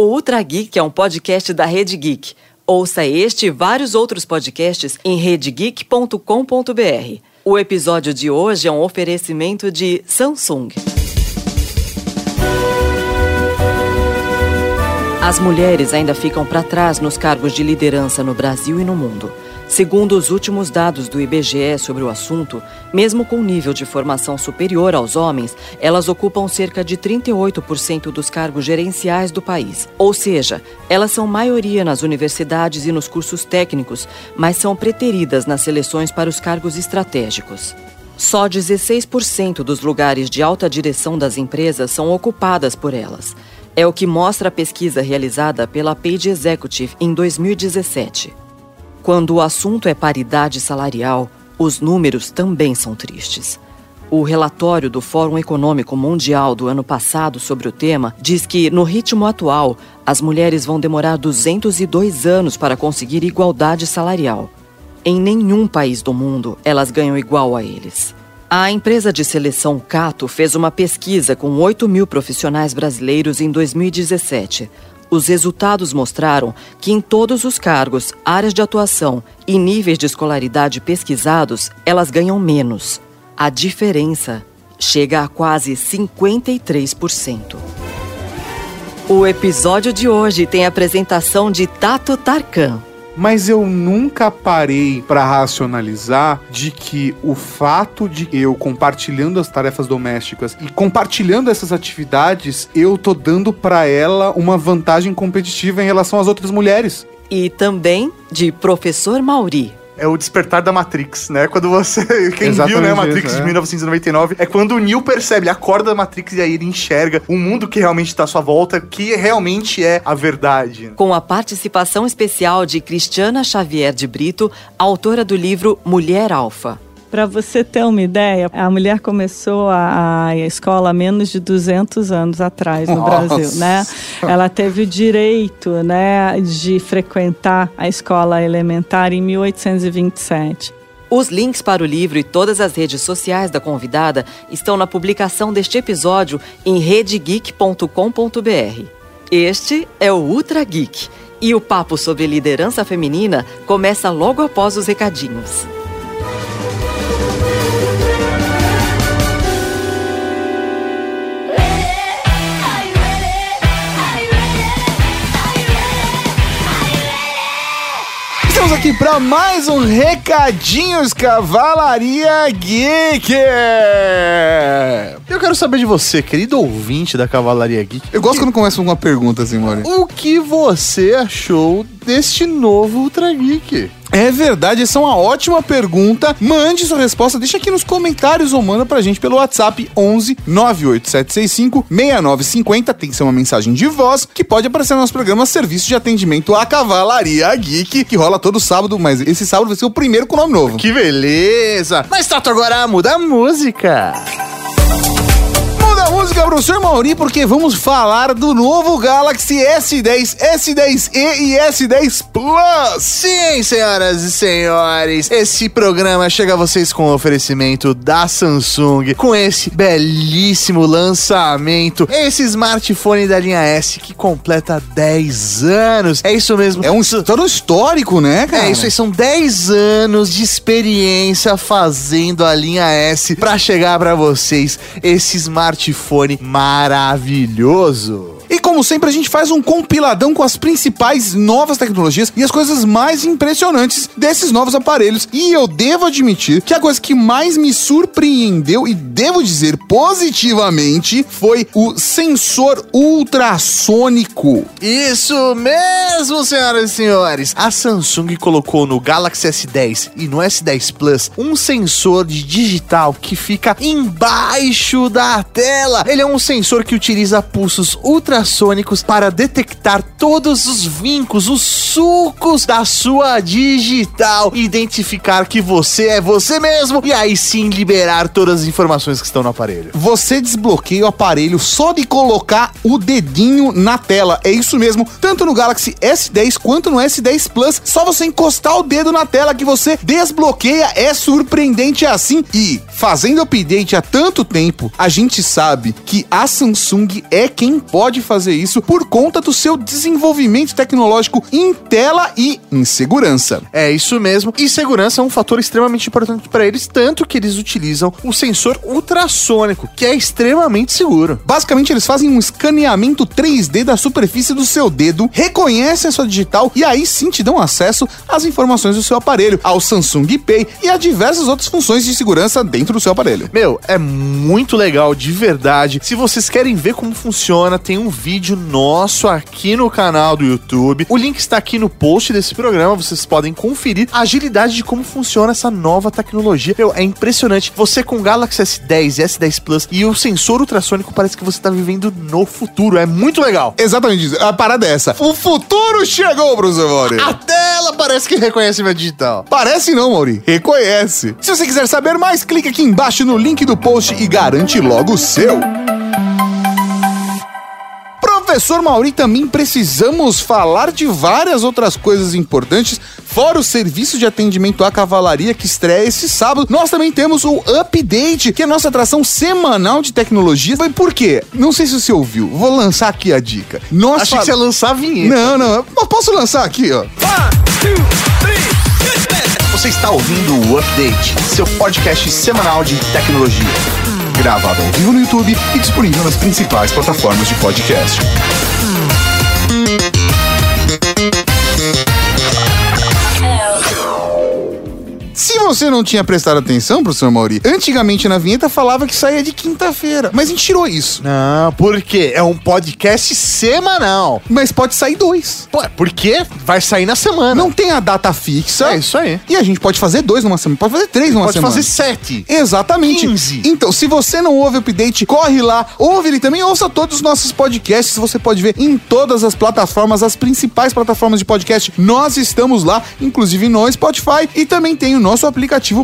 O Ultra Geek é um podcast da Rede Geek. Ouça este e vários outros podcasts em redegeek.com.br. O episódio de hoje é um oferecimento de Samsung. As mulheres ainda ficam para trás nos cargos de liderança no Brasil e no mundo. Segundo os últimos dados do IBGE sobre o assunto, mesmo com nível de formação superior aos homens, elas ocupam cerca de 38% dos cargos gerenciais do país. Ou seja, elas são maioria nas universidades e nos cursos técnicos, mas são preteridas nas seleções para os cargos estratégicos. Só 16% dos lugares de alta direção das empresas são ocupadas por elas. É o que mostra a pesquisa realizada pela Page Executive em 2017. Quando o assunto é paridade salarial, os números também são tristes. O relatório do Fórum Econômico Mundial do ano passado sobre o tema diz que, no ritmo atual, as mulheres vão demorar 202 anos para conseguir igualdade salarial. Em nenhum país do mundo elas ganham igual a eles. A empresa de seleção Cato fez uma pesquisa com 8 mil profissionais brasileiros em 2017 os resultados mostraram que em todos os cargos, áreas de atuação e níveis de escolaridade pesquisados, elas ganham menos. A diferença chega a quase 53%. O episódio de hoje tem a apresentação de Tato Tarkan mas eu nunca parei para racionalizar de que o fato de eu compartilhando as tarefas domésticas e compartilhando essas atividades, eu tô dando para ela uma vantagem competitiva em relação às outras mulheres. E também de professor Mauri é o despertar da Matrix, né? Quando você. Quem Exatamente viu, né? Matrix isso, é. de 1999, é quando o Neo percebe, ele acorda da Matrix e aí ele enxerga o mundo que realmente está à sua volta, que realmente é a verdade. Com a participação especial de Cristiana Xavier de Brito, autora do livro Mulher Alfa. Para você ter uma ideia, a mulher começou a, a escola há menos de 200 anos atrás no Nossa. Brasil, né? Ela teve o direito, né, de frequentar a escola elementar em 1827. Os links para o livro e todas as redes sociais da convidada estão na publicação deste episódio em redegeek.com.br. Este é o Ultra Geek e o papo sobre liderança feminina começa logo após os recadinhos. Aqui para mais um Recadinhos Cavalaria Geek. Eu quero saber de você, querido ouvinte da Cavalaria Geek. Eu gosto quando começa com uma pergunta assim, Mori. O que você achou deste novo Ultra Geek? É verdade, essa é uma ótima pergunta. Mande sua resposta, deixa aqui nos comentários ou manda pra gente pelo WhatsApp 11 98765 6950. Tem que ser uma mensagem de voz que pode aparecer no nosso programa Serviço de Atendimento à Cavalaria Geek, que rola todo sábado, mas esse sábado vai ser o primeiro com nome novo. Que beleza! Mas Tato, agora muda a música música pro Sr. Mauri, porque vamos falar do novo Galaxy S10, S10e e S10 Plus. Sim, senhoras e senhores, esse programa chega a vocês com o oferecimento da Samsung, com esse belíssimo lançamento, esse smartphone da linha S que completa 10 anos. É isso mesmo. É um todo histórico, né, cara? É isso aí, são 10 anos de experiência fazendo a linha S para chegar para vocês esse smartphone telefone maravilhoso. E como sempre, a gente faz um compiladão com as principais novas tecnologias e as coisas mais impressionantes desses novos aparelhos. E eu devo admitir que a coisa que mais me surpreendeu, e devo dizer positivamente, foi o sensor ultrassônico. Isso mesmo, senhoras e senhores! A Samsung colocou no Galaxy S10 e no S10 Plus um sensor de digital que fica embaixo da tela. Ele é um sensor que utiliza pulsos ultra ultrassônicos para detectar todos os vincos, os sulcos da sua digital, identificar que você é você mesmo e aí sim liberar todas as informações que estão no aparelho. Você desbloqueia o aparelho só de colocar o dedinho na tela. É isso mesmo, tanto no Galaxy S10 quanto no S10 Plus, só você encostar o dedo na tela que você desbloqueia. É surpreendente assim e fazendo update há tanto tempo, a gente sabe que a Samsung é quem pode fazer isso por conta do seu desenvolvimento tecnológico em tela e em segurança. É isso mesmo. E segurança é um fator extremamente importante para eles, tanto que eles utilizam o sensor ultrassônico, que é extremamente seguro. Basicamente, eles fazem um escaneamento 3D da superfície do seu dedo, reconhecem a sua digital e aí sim te dão acesso às informações do seu aparelho, ao Samsung Pay e a diversas outras funções de segurança dentro do seu aparelho. Meu, é muito legal, de verdade. Se vocês querem ver como funciona, tem um vídeo nosso aqui no canal do YouTube. O link está aqui no post desse programa, vocês podem conferir a agilidade de como funciona essa nova tecnologia. Meu, é impressionante. Você com Galaxy S10 e S10 Plus e o sensor ultrassônico parece que você está vivendo no futuro. É muito legal. Exatamente isso. A parada é essa. O futuro chegou, Bruce Mauri. A tela parece que reconhece minha digital. Parece não, Mauri. Reconhece. Se você quiser saber mais, clique aqui embaixo no link do post e garante logo o seu. Professor Mauri, também precisamos falar de várias outras coisas importantes, fora o serviço de atendimento à cavalaria que estreia esse sábado. Nós também temos o Update, que é a nossa atração semanal de tecnologia. Mas por quê? Não sei se você ouviu. Vou lançar aqui a dica. Nós Achei que você ia lançar a vinheta. Não, não. Eu posso lançar aqui, ó. Você está ouvindo o Update, seu podcast semanal de tecnologia. Gravado ao vivo no YouTube e disponível nas principais plataformas de podcast. Você não tinha prestado atenção, professor Mauri, antigamente na vinheta falava que saía de quinta-feira, mas a gente tirou isso. Não, por quê? É um podcast semanal. Mas pode sair dois. Pô, por quê? Vai sair na semana. Não tem a data fixa. É isso aí. E a gente pode fazer dois numa semana, pode fazer três numa Pode semana. fazer sete. Exatamente. 15. Então, se você não ouve o update, corre lá, ouve ele também, ouça todos os nossos podcasts. Você pode ver em todas as plataformas, as principais plataformas de podcast. Nós estamos lá, inclusive no Spotify, e também tem o nosso aplicativo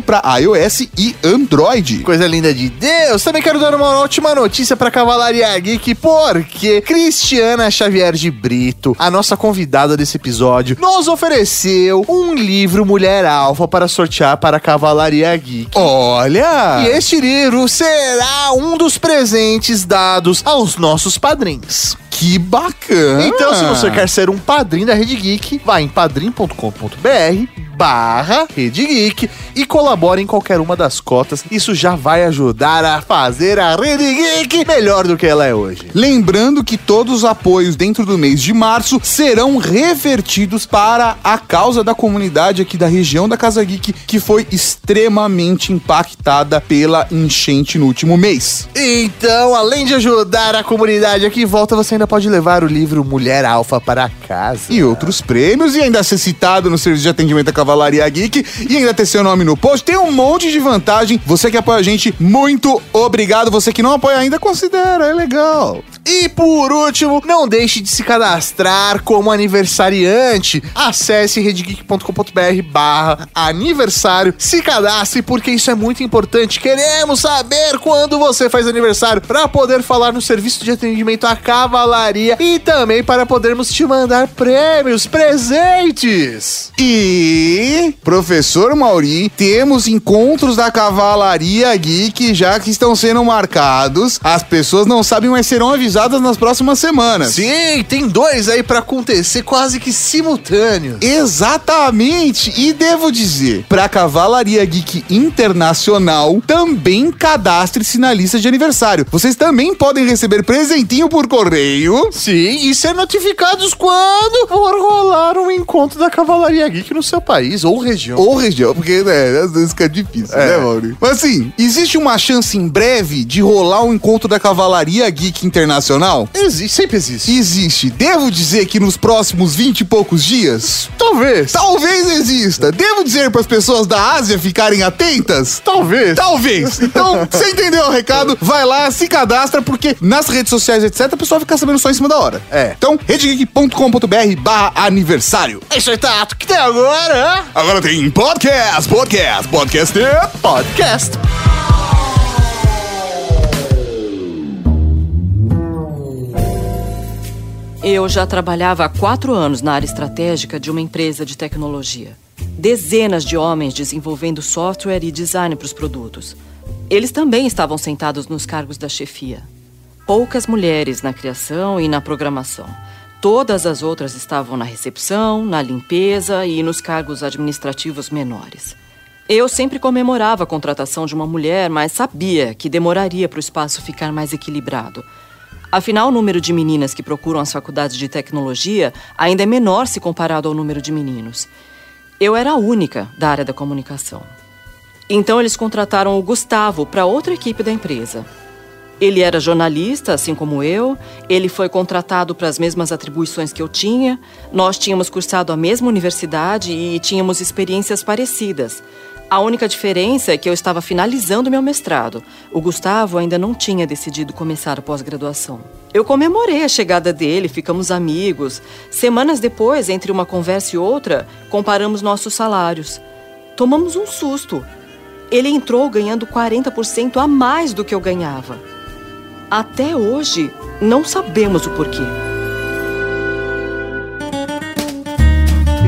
para iOS e Android. Coisa linda de Deus. Também quero dar uma ótima notícia pra Cavalaria Geek, porque Cristiana Xavier de Brito, a nossa convidada desse episódio, nos ofereceu um livro Mulher Alfa para sortear para a Cavalaria Geek. Olha! E este livro será um dos presentes dados aos nossos padrinhos. Que bacana! Então, se você quer ser um padrinho da Rede Geek, vá em padrim.com.br barra Rede Geek e colabore em qualquer uma das cotas. Isso já vai ajudar a fazer a Rede Geek melhor do que ela é hoje. Lembrando que todos os apoios dentro do mês de março serão revertidos para a causa da comunidade aqui da região da Casa Geek, que foi extremamente impactada pela enchente no último mês. Então, além de ajudar a comunidade aqui em volta, você ainda pode levar o livro Mulher Alfa para casa. E outros prêmios, e ainda ser citado no serviço de atendimento da Cavalaria Geek, e ainda ter seu nome no post. Tem um monte de vantagem. Você que apoia a gente, muito obrigado. Você que não apoia ainda, considera, é legal. E por último, não deixe de se cadastrar como aniversariante. Acesse redgeek.com.br barra aniversário. Se cadastre porque isso é muito importante. Queremos saber quando você faz aniversário para poder falar no serviço de atendimento à cavalaria e também para podermos te mandar prêmios, presentes. E, professor Mauri, temos encontros da Cavalaria Geek já que estão sendo marcados. As pessoas não sabem, mas serão avisadas nas próximas semanas. Sim, tem dois aí para acontecer quase que simultâneos. Exatamente! E devo dizer, pra Cavalaria Geek Internacional, também cadastre-se na lista de aniversário. Vocês também podem receber presentinho por correio. Sim, e ser notificados quando for rolar um encontro da Cavalaria Geek no seu país ou região. Ou região, porque né, às vezes fica difícil, É. né, Mauri? Mas assim, existe uma chance em breve de rolar um encontro da Cavalaria Geek Internacional? Existe, sempre existe. Existe. Devo dizer que nos próximos 20 e poucos dias? Talvez. Talvez exista. Devo dizer para as pessoas da Ásia ficarem atentas? Talvez. Talvez. Então, você entendeu o recado? Vai lá, se cadastra, porque nas redes sociais, etc., o pessoal fica sabendo só em cima da hora. É. Então, redegeek.com.br barra aniversário. É isso aí, Tato. que tem agora? Agora tem podcast, podcast, podcast. Podcast. Eu já trabalhava há quatro anos na área estratégica de uma empresa de tecnologia. Dezenas de homens desenvolvendo software e design para os produtos. Eles também estavam sentados nos cargos da chefia. Poucas mulheres na criação e na programação. Todas as outras estavam na recepção, na limpeza e nos cargos administrativos menores. Eu sempre comemorava a contratação de uma mulher, mas sabia que demoraria para o espaço ficar mais equilibrado. Afinal, o número de meninas que procuram as faculdades de tecnologia ainda é menor se comparado ao número de meninos. Eu era a única da área da comunicação. Então, eles contrataram o Gustavo para outra equipe da empresa. Ele era jornalista, assim como eu. Ele foi contratado para as mesmas atribuições que eu tinha. Nós tínhamos cursado a mesma universidade e tínhamos experiências parecidas. A única diferença é que eu estava finalizando meu mestrado. O Gustavo ainda não tinha decidido começar a pós-graduação. Eu comemorei a chegada dele, ficamos amigos. Semanas depois, entre uma conversa e outra, comparamos nossos salários. Tomamos um susto. Ele entrou ganhando 40% a mais do que eu ganhava. Até hoje, não sabemos o porquê.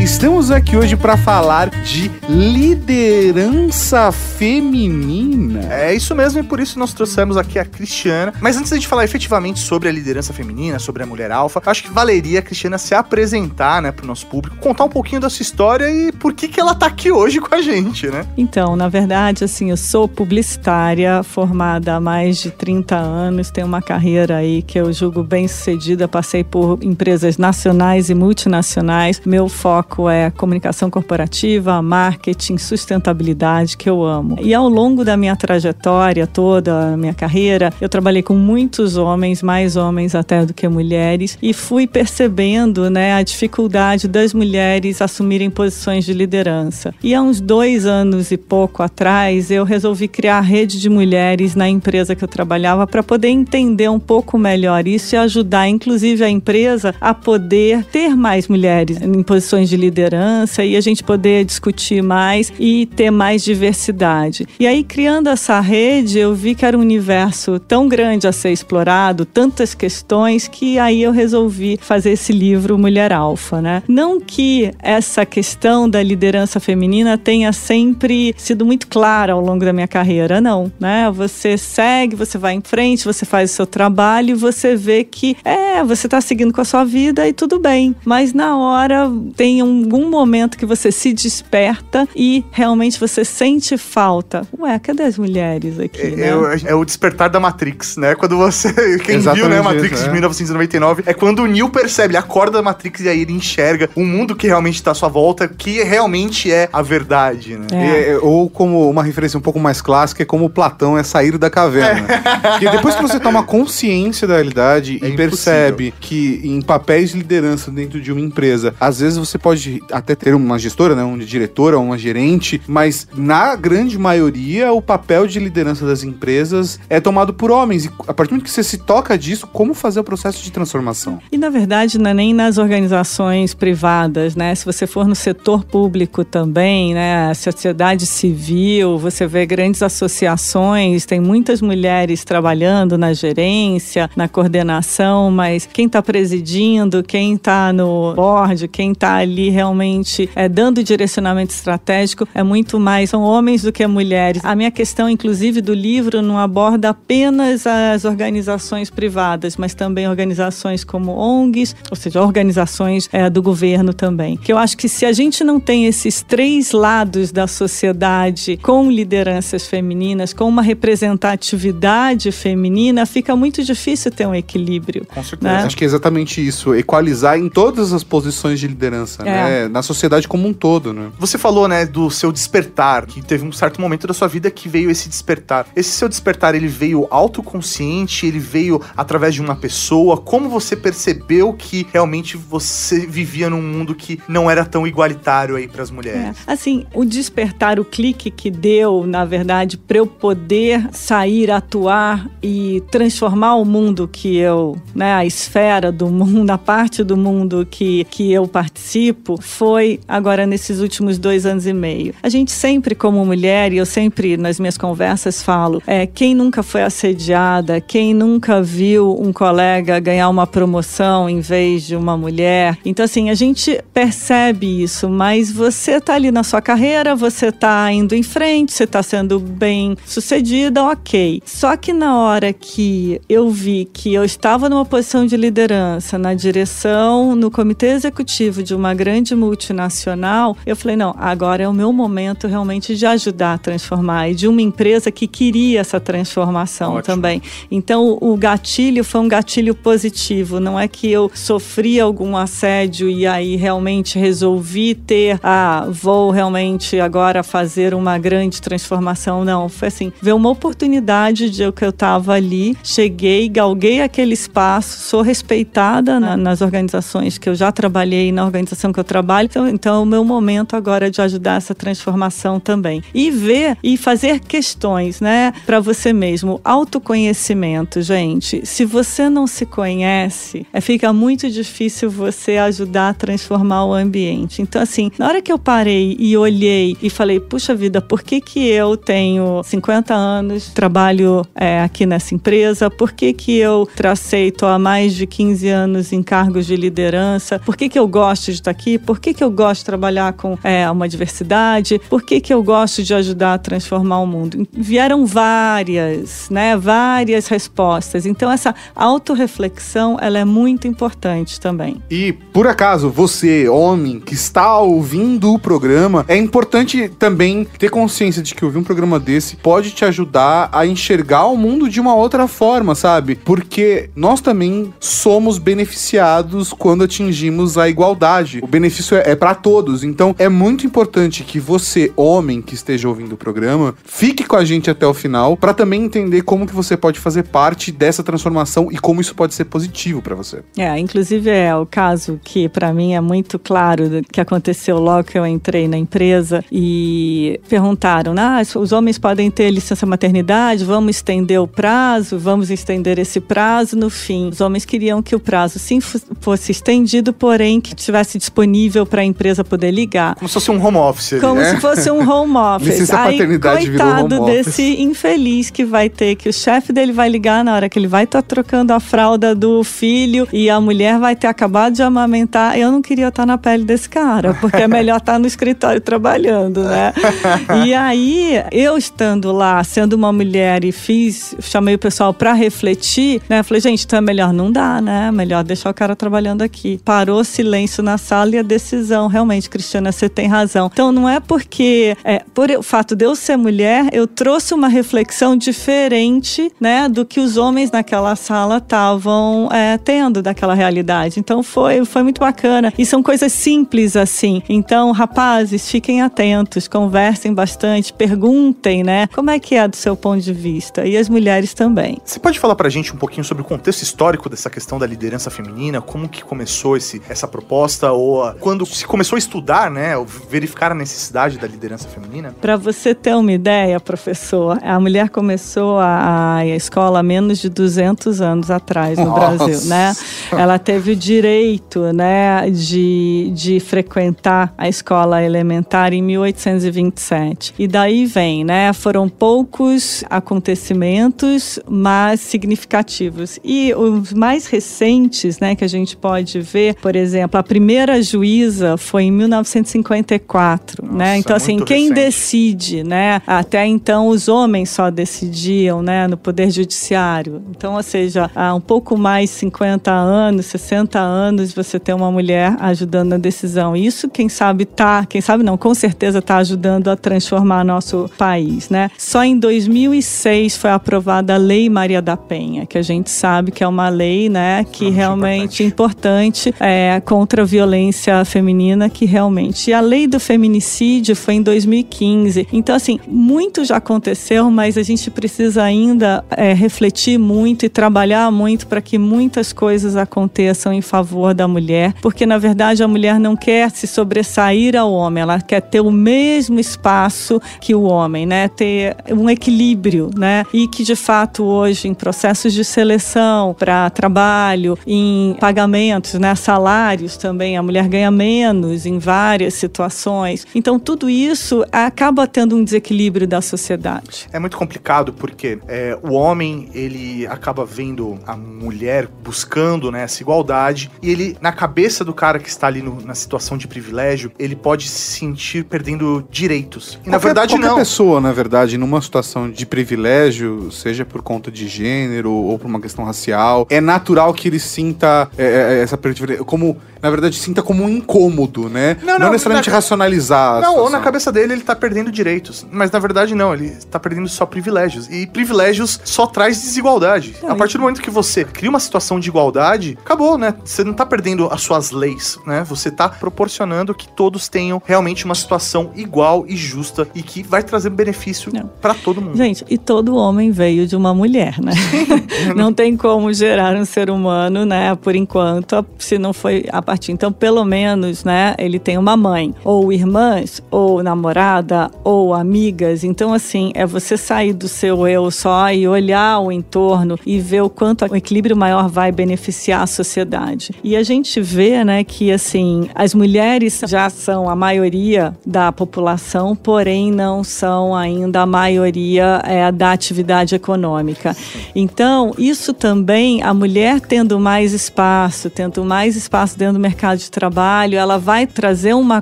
Estamos aqui hoje para falar de liderança feminina. É isso mesmo, e por isso nós trouxemos aqui a Cristiana. Mas antes de falar efetivamente sobre a liderança feminina, sobre a mulher alfa, acho que valeria a Cristiana se apresentar, né, pro nosso público, contar um pouquinho da sua história e por que que ela tá aqui hoje com a gente, né? Então, na verdade, assim, eu sou publicitária, formada há mais de 30 anos, tenho uma carreira aí que eu julgo bem sucedida, passei por empresas nacionais e multinacionais. Meu foco foco é comunicação corporativa, marketing, sustentabilidade, que eu amo. E ao longo da minha trajetória toda, minha carreira, eu trabalhei com muitos homens, mais homens até do que mulheres, e fui percebendo né, a dificuldade das mulheres assumirem posições de liderança. E há uns dois anos e pouco atrás, eu resolvi criar a rede de mulheres na empresa que eu trabalhava para poder entender um pouco melhor isso e ajudar, inclusive, a empresa a poder ter mais mulheres em posições de liderança liderança e a gente poder discutir mais e ter mais diversidade. E aí, criando essa rede, eu vi que era um universo tão grande a ser explorado, tantas questões, que aí eu resolvi fazer esse livro Mulher Alfa, né? Não que essa questão da liderança feminina tenha sempre sido muito clara ao longo da minha carreira, não, né? Você segue, você vai em frente, você faz o seu trabalho e você vê que é, você está seguindo com a sua vida e tudo bem. Mas na hora tem um algum momento que você se desperta e realmente você sente falta. Ué, cadê as mulheres aqui? É, né? é, é o despertar da Matrix, né? Quando você. Quem Exatamente viu, né, Matrix isso, de 1999, é. é quando o Neo percebe, ele acorda da Matrix e aí ele enxerga o mundo que realmente está à sua volta, que realmente é a verdade, né? É. É, ou como uma referência um pouco mais clássica, é como Platão é sair da caverna. Porque depois que você toma consciência da realidade e percebe que em papéis de liderança dentro de uma empresa, às vezes você pode pode até ter uma gestora, né, uma diretora, uma gerente, mas na grande maioria o papel de liderança das empresas é tomado por homens. E a partir do momento que você se toca disso, como fazer o processo de transformação? E na verdade, não é nem nas organizações privadas, né? Se você for no setor público também, né, a sociedade civil, você vê grandes associações, tem muitas mulheres trabalhando na gerência, na coordenação, mas quem está presidindo, quem está no board, quem está ali realmente é, dando direcionamento estratégico é muito mais são homens do que mulheres. A minha questão, inclusive, do livro não aborda apenas as organizações privadas, mas também organizações como ONGs, ou seja, organizações é, do governo também. Que eu acho que se a gente não tem esses três lados da sociedade com lideranças femininas, com uma representatividade feminina, fica muito difícil ter um equilíbrio. Com certeza. Né? Acho que é exatamente isso, equalizar em todas as posições de liderança. É. Né? Na sociedade como um todo, né? Você falou, né, do seu despertar, que teve um certo momento da sua vida que veio esse despertar. Esse seu despertar, ele veio autoconsciente, ele veio através de uma pessoa. Como você percebeu que realmente você vivia num mundo que não era tão igualitário aí para as mulheres? É. Assim, o despertar, o clique que deu, na verdade, para eu poder sair, atuar e transformar o mundo que eu, né, a esfera do mundo, a parte do mundo que, que eu participo, tempo foi agora nesses últimos dois anos e meio. A gente sempre, como mulher, e eu sempre nas minhas conversas falo, é, quem nunca foi assediada, quem nunca viu um colega ganhar uma promoção em vez de uma mulher. Então, assim, a gente percebe isso, mas você tá ali na sua carreira, você tá indo em frente, você tá sendo bem sucedida, ok. Só que na hora que eu vi que eu estava numa posição de liderança, na direção, no comitê executivo de uma grande multinacional, eu falei: não, agora é o meu momento realmente de ajudar a transformar e de uma empresa que queria essa transformação Ótimo. também. Então, o gatilho foi um gatilho positivo, não é que eu sofri algum assédio e aí realmente resolvi ter, ah, vou realmente agora fazer uma grande transformação. Não, foi assim, ver uma oportunidade de eu que eu estava ali, cheguei, galguei aquele espaço, sou respeitada na, nas organizações que eu já trabalhei, na organização que eu trabalho. Então, então, o meu momento agora é de ajudar essa transformação também. E ver e fazer questões, né, para você mesmo. Autoconhecimento, gente. Se você não se conhece, é, fica muito difícil você ajudar a transformar o ambiente. Então, assim, na hora que eu parei e olhei e falei, puxa vida, por que que eu tenho 50 anos, trabalho é, aqui nessa empresa, por que que eu tracei, tô há mais de 15 anos em cargos de liderança, por que que eu gosto de estar aqui, por que que eu gosto de trabalhar com é, uma diversidade, por que que eu gosto de ajudar a transformar o mundo. Vieram várias, né, várias respostas. Então essa autorreflexão, ela é muito importante também. E por acaso você, homem, que está ouvindo o programa, é importante também ter consciência de que ouvir um programa desse pode te ajudar a enxergar o mundo de uma outra forma, sabe? Porque nós também somos beneficiados quando atingimos a igualdade. O benefício é, é para todos. Então é muito importante que você, homem que esteja ouvindo o programa, fique com a gente até o final para também entender como que você pode fazer parte dessa transformação e como isso pode ser positivo para você. É, inclusive é o caso que para mim é muito claro que aconteceu logo que eu entrei na empresa e perguntaram, ah, os homens podem ter licença maternidade, vamos estender o prazo, vamos estender esse prazo. No fim, os homens queriam que o prazo sim fosse estendido, porém que estivesse disponível para a empresa poder ligar. Como se fosse um home office. Como né? se fosse um home office. Licença Aí, paternidade coitado virou home desse office. infeliz que vai ter que o chefe dele vai ligar na hora que ele vai estar tá trocando a fralda do filho e a mulher vai ter acabado de amamentar. Eu não queria estar tá na pele desse cara, porque é melhor estar tá no escritório trabalhando, né? e aí, eu estando lá, sendo uma mulher e fiz, chamei o pessoal para refletir, né? Falei, gente, então é melhor não dá, né? Melhor deixar o cara trabalhando aqui. Parou silêncio na sala e a decisão, realmente, Cristiana, você tem razão. Então não é porque, é, por o fato de eu ser mulher, eu trouxe uma reflexão diferente, né, do que os homens naquela sala estavam é, tendo daquela realidade. Então foi, foi muito bacana. E são coisas simples assim. Então, rapazes, fiquem atentos, conversem bastante, perguntem, né, como é que é do seu ponto de vista. E as mulheres também. Você pode falar pra gente um pouquinho sobre o contexto histórico dessa questão da liderança feminina, como que começou esse, essa proposta ou a, quando se começou a estudar, né, verificar a necessidade da liderança feminina? Para você ter uma ideia, professor, a mulher começou a, a escola há menos de 200 anos atrás no Nossa. Brasil, né? Ela teve o direito, né, de, de frequentar a escola elementar em 1827. E daí vem, né, foram poucos acontecimentos, mas significativos. E os mais recentes, né, que a gente pode ver, por exemplo, a primeira juíza foi em 1954, Nossa, né? Então assim, quem recente. decide, né? Até então os homens só decidiam, né, no poder judiciário. Então, ou seja, há um pouco mais 50 anos, 60 anos você tem uma mulher ajudando na decisão. Isso, quem sabe tá, quem sabe não, com certeza tá ajudando a transformar nosso país, né? Só em 2006 foi aprovada a Lei Maria da Penha, que a gente sabe que é uma lei, né, que realmente importante, importante é, contra a violência feminina, que realmente. E a lei do feminicídio foi em 2015. Então, assim, muito já aconteceu, mas a gente precisa ainda é, refletir muito e trabalhar muito para que muitas coisas aconteçam em favor da mulher, porque na verdade a mulher não quer se sobressair ao homem, ela quer ter o mesmo espaço que o homem, né? Ter um equilíbrio, né? E que de fato hoje em processos de seleção para trabalho, em pagamentos, né? Salários também, a mulher ganha menos em várias situações. Então, tudo isso acaba tendo um desequilíbrio da sociedade. É muito complicado porque é, o homem ele acaba vendo a mulher buscando né, essa igualdade e ele, na cabeça do cara que está ali no, na situação de privilégio, ele pode se sentir perdendo direitos. E qualquer, na verdade qualquer não. pessoa, na verdade, numa situação de privilégio, seja por conta de gênero ou por uma questão racial, é natural que ele sinta é, é, essa privilégio como na verdade, sinta como um incômodo, né? Não, não, necessariamente na- racionalizar. Não, ou na cabeça dele ele tá perdendo direitos. Mas na verdade não, ele tá perdendo só privilégios. E privilégios só traz desigualdade. Não, a partir do momento que você cria uma situação de igualdade, acabou, né? Você não tá perdendo as suas leis, né? Você tá proporcionando que todos tenham realmente uma situação igual e justa e que vai trazer benefício Não. pra todo mundo. Gente, e todo homem veio de uma mulher, né? não tem como gerar um ser humano, né? Por enquanto, se não foi a partir. Então, pelo menos, né? Ele tem uma mãe, ou irmãs, ou namorada, ou amigas. Então, assim, é você sair do seu eu só e olhar o entorno e ver o quanto o equilíbrio maior vai beneficiar a sociedade. E a gente vê, né, que assim, as mulheres já são a maioria da população, porém não são ainda a maioria é, da atividade econômica. Então, isso também, a mulher tendo mais espaço, tendo mais espaço dentro do mercado de trabalho, ela vai trazer uma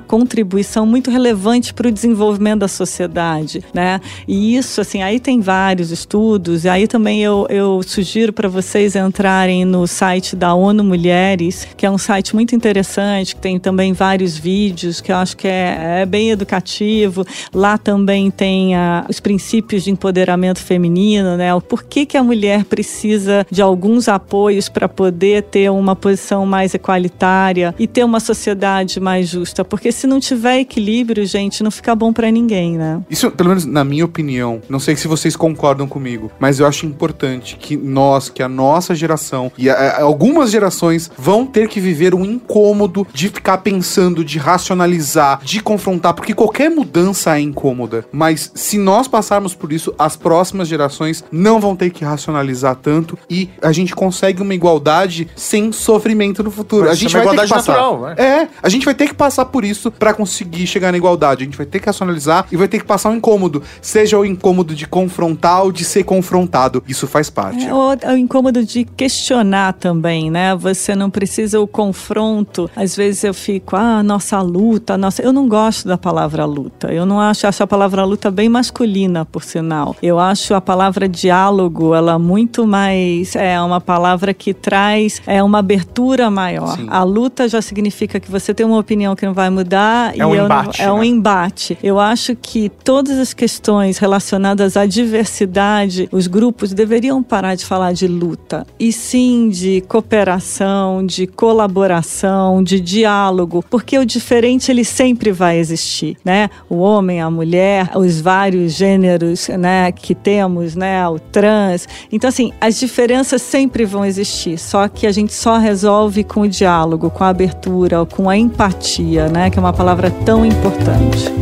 contribuição muito relevante para o desenvolvimento da sociedade, né? E isso, assim, aí tem vários estudos, e aí também eu, eu sugiro para vocês entrarem no site da ONU Mulheres, que é um site muito interessante, que tem também vários vídeos, que eu acho que é, é bem educativo. Lá também tem ah, os princípios de empoderamento feminino, né? O porquê que a mulher precisa de alguns apoios para poder ter uma posição mais equalitária e ter uma sociedade mais justa. Porque se não tiver equilíbrio, gente, não fica bom para ninguém, né? Isso, pelo menos na minha opinião, não sei se vocês concordam comigo, mas eu acho importante que nós, que a nossa geração e a- a- algumas gerações vão ter que viver um incômodo de ficar pensando, de racionalizar, de confrontar, porque qualquer mudança é incômoda. Mas se nós passarmos por isso, as próximas gerações não vão ter que racionalizar tanto e a gente consegue uma igualdade sem sofrimento no futuro. Vai a gente uma vai ter que igualdade passar. natural, vai. É, a gente vai ter que passar por isso pra conseguir chegar na igualdade. A gente vai ter que racionalizar e vai ter que passar um incômodo, seja o incômodo de confrontar ou de ser confrontado. Isso faz parte. É o, é o incômodo de questionar também, né? Você não precisa o confronto. Às vezes eu fico, ah, nossa luta, nossa. Eu não gosto da palavra luta. Eu não acho, acho a palavra luta bem masculina, por sinal. Eu acho a palavra diálogo, ela muito mais é uma palavra que traz é uma abertura maior. Sim. A luta já significa que você tem uma opinião que não vai mudar É um eu não- embate, é um né? embate. Eu acho que todas as questões relacionadas à diversidade, os grupos deveriam parar de falar de luta e sim de cooperação, de colaboração, de diálogo, porque o diferente ele sempre vai existir, né? O homem, a mulher, os vários gêneros, né, que temos, né, o trans. Então assim, as diferenças sempre vão existir, só que a gente só resolve com o diálogo, com a abertura, com a empatia, né, que é uma palavra tão importante.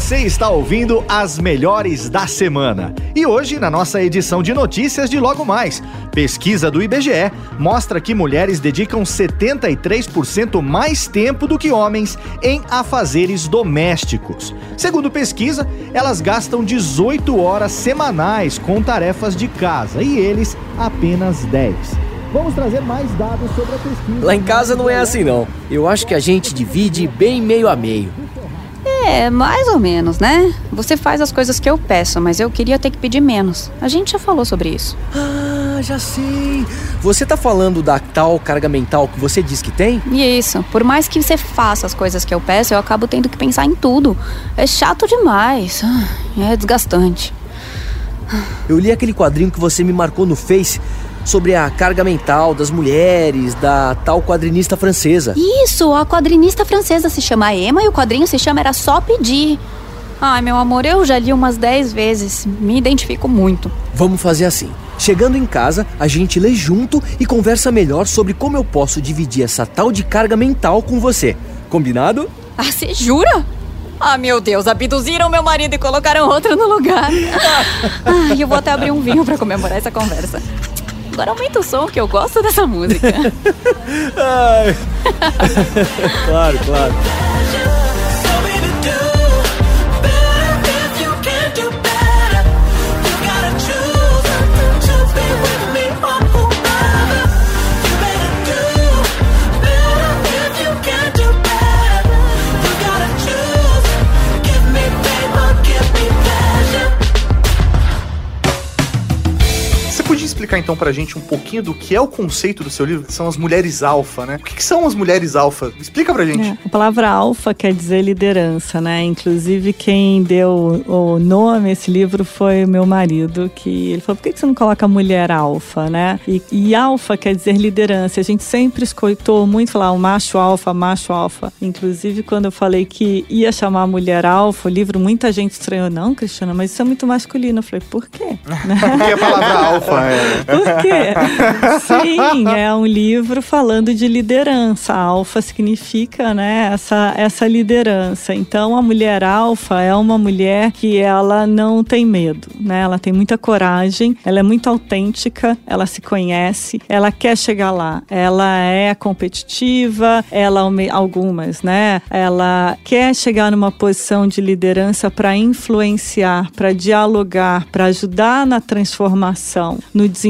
Você está ouvindo as melhores da semana. E hoje, na nossa edição de notícias de Logo Mais, pesquisa do IBGE mostra que mulheres dedicam 73% mais tempo do que homens em afazeres domésticos. Segundo pesquisa, elas gastam 18 horas semanais com tarefas de casa e eles apenas 10. Vamos trazer mais dados sobre a pesquisa. Lá em casa não é assim não. Eu acho que a gente divide bem meio a meio. É, mais ou menos, né? Você faz as coisas que eu peço, mas eu queria ter que pedir menos. A gente já falou sobre isso. Ah, já sei. Você tá falando da tal carga mental que você diz que tem? E isso, por mais que você faça as coisas que eu peço, eu acabo tendo que pensar em tudo. É chato demais. Ah, É desgastante. Eu li aquele quadrinho que você me marcou no Face sobre a carga mental das mulheres, da tal quadrinista francesa. Isso, a quadrinista francesa se chama Emma e o quadrinho se chama Era Só Pedir. Ai, meu amor, eu já li umas 10 vezes. Me identifico muito. Vamos fazer assim. Chegando em casa, a gente lê junto e conversa melhor sobre como eu posso dividir essa tal de carga mental com você. Combinado? Ah, você jura? Ah, meu Deus, abduziram meu marido e colocaram outro no lugar. Ai, eu vou até abrir um vinho pra comemorar essa conversa. Agora aumenta o som, que eu gosto dessa música. Claro, claro. Explicar então pra gente um pouquinho do que é o conceito do seu livro? São as mulheres alfa, né? O que, que são as mulheres alfa? Explica pra gente. É, a palavra alfa quer dizer liderança, né? Inclusive, quem deu o nome a esse livro foi o meu marido, que ele falou: por que que você não coloca mulher alfa, né? E, e alfa quer dizer liderança. A gente sempre escutou muito falar o macho alfa, macho alfa. Inclusive, quando eu falei que ia chamar mulher alfa, o livro, muita gente estranhou. Não, Cristiana, mas isso é muito masculino. Eu falei: por quê? Porque a palavra alfa é. Por quê? Sim, é um livro falando de liderança. Alfa significa, né, essa, essa liderança. Então, a mulher alfa é uma mulher que ela não tem medo, né? Ela tem muita coragem, ela é muito autêntica, ela se conhece, ela quer chegar lá. Ela é competitiva, ela algumas, né? Ela quer chegar numa posição de liderança para influenciar, para dialogar, para ajudar na transformação, no desenvolvimento.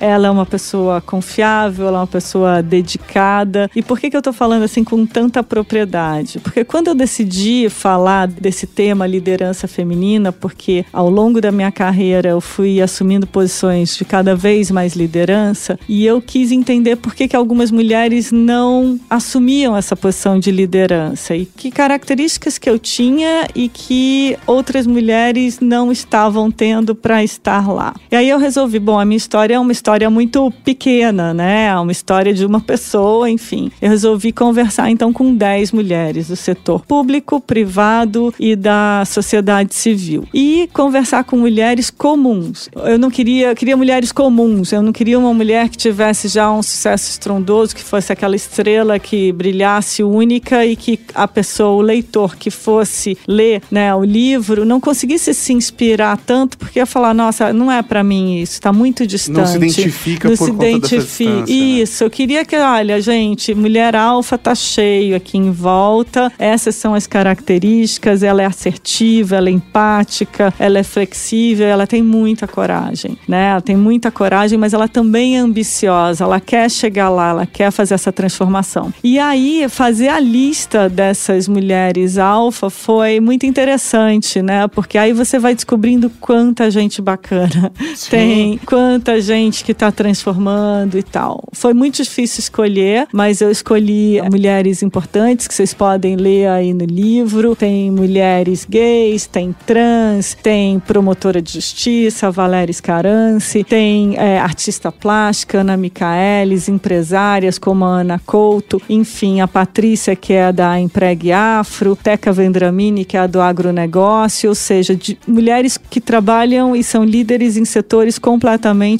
Ela é uma pessoa confiável, ela é uma pessoa dedicada. E por que, que eu tô falando assim com tanta propriedade? Porque quando eu decidi falar desse tema liderança feminina, porque ao longo da minha carreira eu fui assumindo posições de cada vez mais liderança, e eu quis entender por que, que algumas mulheres não assumiam essa posição de liderança e que características que eu tinha e que outras mulheres não estavam tendo para estar lá. E aí eu resolvi, bom, a minha história é uma história muito pequena, né? É uma história de uma pessoa, enfim. Eu resolvi conversar então com 10 mulheres do setor público, privado e da sociedade civil. E conversar com mulheres comuns. Eu não queria, eu queria mulheres comuns. Eu não queria uma mulher que tivesse já um sucesso estrondoso, que fosse aquela estrela que brilhasse única e que a pessoa, o leitor que fosse ler, né, o livro, não conseguisse se inspirar tanto porque ia falar, nossa, não é para mim isso, está muito distante. Não se identifica Não por se conta dessa identifica. distância, né? Isso, eu queria que, olha, gente, mulher alfa tá cheio aqui em volta. Essas são as características. Ela é assertiva, ela é empática, ela é flexível, ela tem muita coragem, né? Ela tem muita coragem, mas ela também é ambiciosa. Ela quer chegar lá, ela quer fazer essa transformação. E aí, fazer a lista dessas mulheres alfa foi muito interessante, né? Porque aí você vai descobrindo quanta gente bacana tem, quanta gente que está transformando e tal. Foi muito difícil escolher, mas eu escolhi mulheres importantes que vocês podem ler aí no livro. Tem mulheres gays, tem trans, tem promotora de justiça, Valéria Scarance, tem é, artista plástica, Ana Micaelis, empresárias como a Ana Couto, enfim, a Patrícia, que é da Empregue Afro, Teca Vendramini, que é a do agronegócio, ou seja, de mulheres que trabalham e são líderes em setores completamente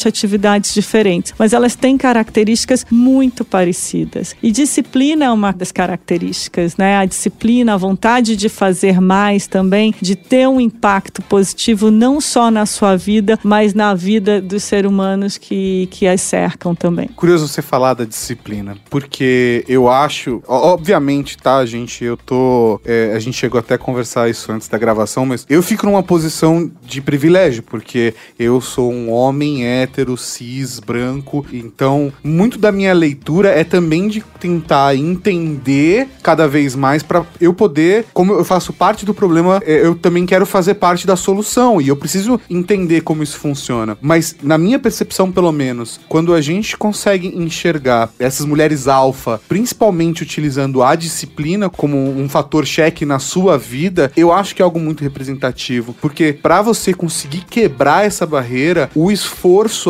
atividades diferentes, mas elas têm características muito parecidas. E disciplina é uma das características, né? A disciplina, a vontade de fazer mais também, de ter um impacto positivo não só na sua vida, mas na vida dos seres humanos que, que as cercam também. Curioso você falar da disciplina, porque eu acho, obviamente, tá, gente, eu tô, é, a gente chegou até a conversar isso antes da gravação, mas eu fico numa posição de privilégio, porque eu sou um homem hétero, cis, branco, então muito da minha leitura é também de tentar entender cada vez mais pra eu poder, como eu faço parte do problema, é, eu também quero fazer parte da solução. E eu preciso entender como isso funciona. Mas na minha percepção, pelo menos, quando a gente consegue enxergar essas mulheres alfa, principalmente utilizando a disciplina como um fator cheque na sua vida, eu acho que é algo muito representativo, porque pra você conseguir quebrar essa barreira, o esforço,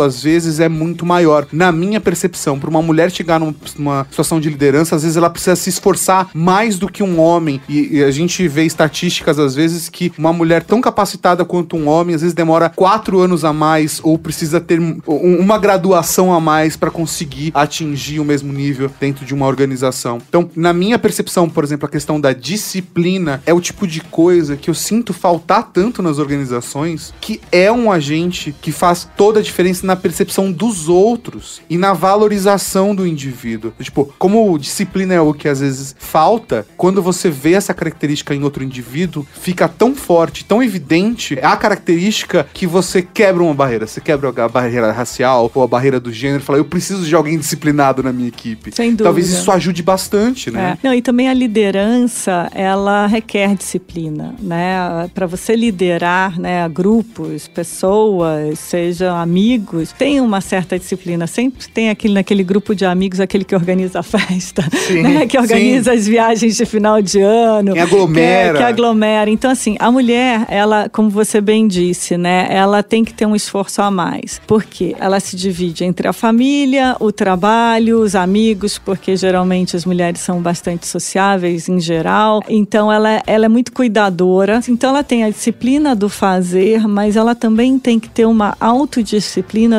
às vezes, é muito maior. Na minha percepção, para uma mulher chegar numa, numa, situação de liderança, às vezes ela precisa se esforçar mais do que um homem. E, e, a gente vê estatísticas, às vezes, que uma mulher tão capacitada quanto um homem, às vezes demora quatro anos a mais ou precisa ter um, uma graduação a mais para conseguir atingir o mesmo nível dentro de uma organização. Então, na minha percepção, por exemplo, a questão da disciplina é o tipo de coisa que eu sinto faltar tanto nas organizações, que é um agente que faz toda a diferença na percepção dos outros e na valorização do indivíduo. Tipo, como disciplina é o que às vezes falta, quando você vê essa característica em outro indivíduo, fica tão forte, tão evidente, é a característica que você quebra uma barreira. Você quebra a barreira racial ou a barreira do gênero e fala, eu preciso de alguém disciplinado na minha equipe. Sem dúvida. Talvez isso ajude bastante, né? É. Não, e também a liderança, ela requer disciplina, né? Para você liderar, né, grupos, pessoas, sejam amigos, tem uma certa disciplina. Sempre tem aquele naquele grupo de amigos, aquele que organiza a festa, sim, né? Que organiza sim. as viagens de final de ano, que aglomera. Que, que aglomera. Então assim, a mulher, ela, como você bem disse, né, ela tem que ter um esforço a mais, porque ela se divide entre a família, o trabalho, os amigos, porque geralmente as mulheres são bastante sociáveis em geral. Então ela, ela é muito cuidadora. Então ela tem a disciplina do fazer, mas ela também tem que ter uma autodisciplina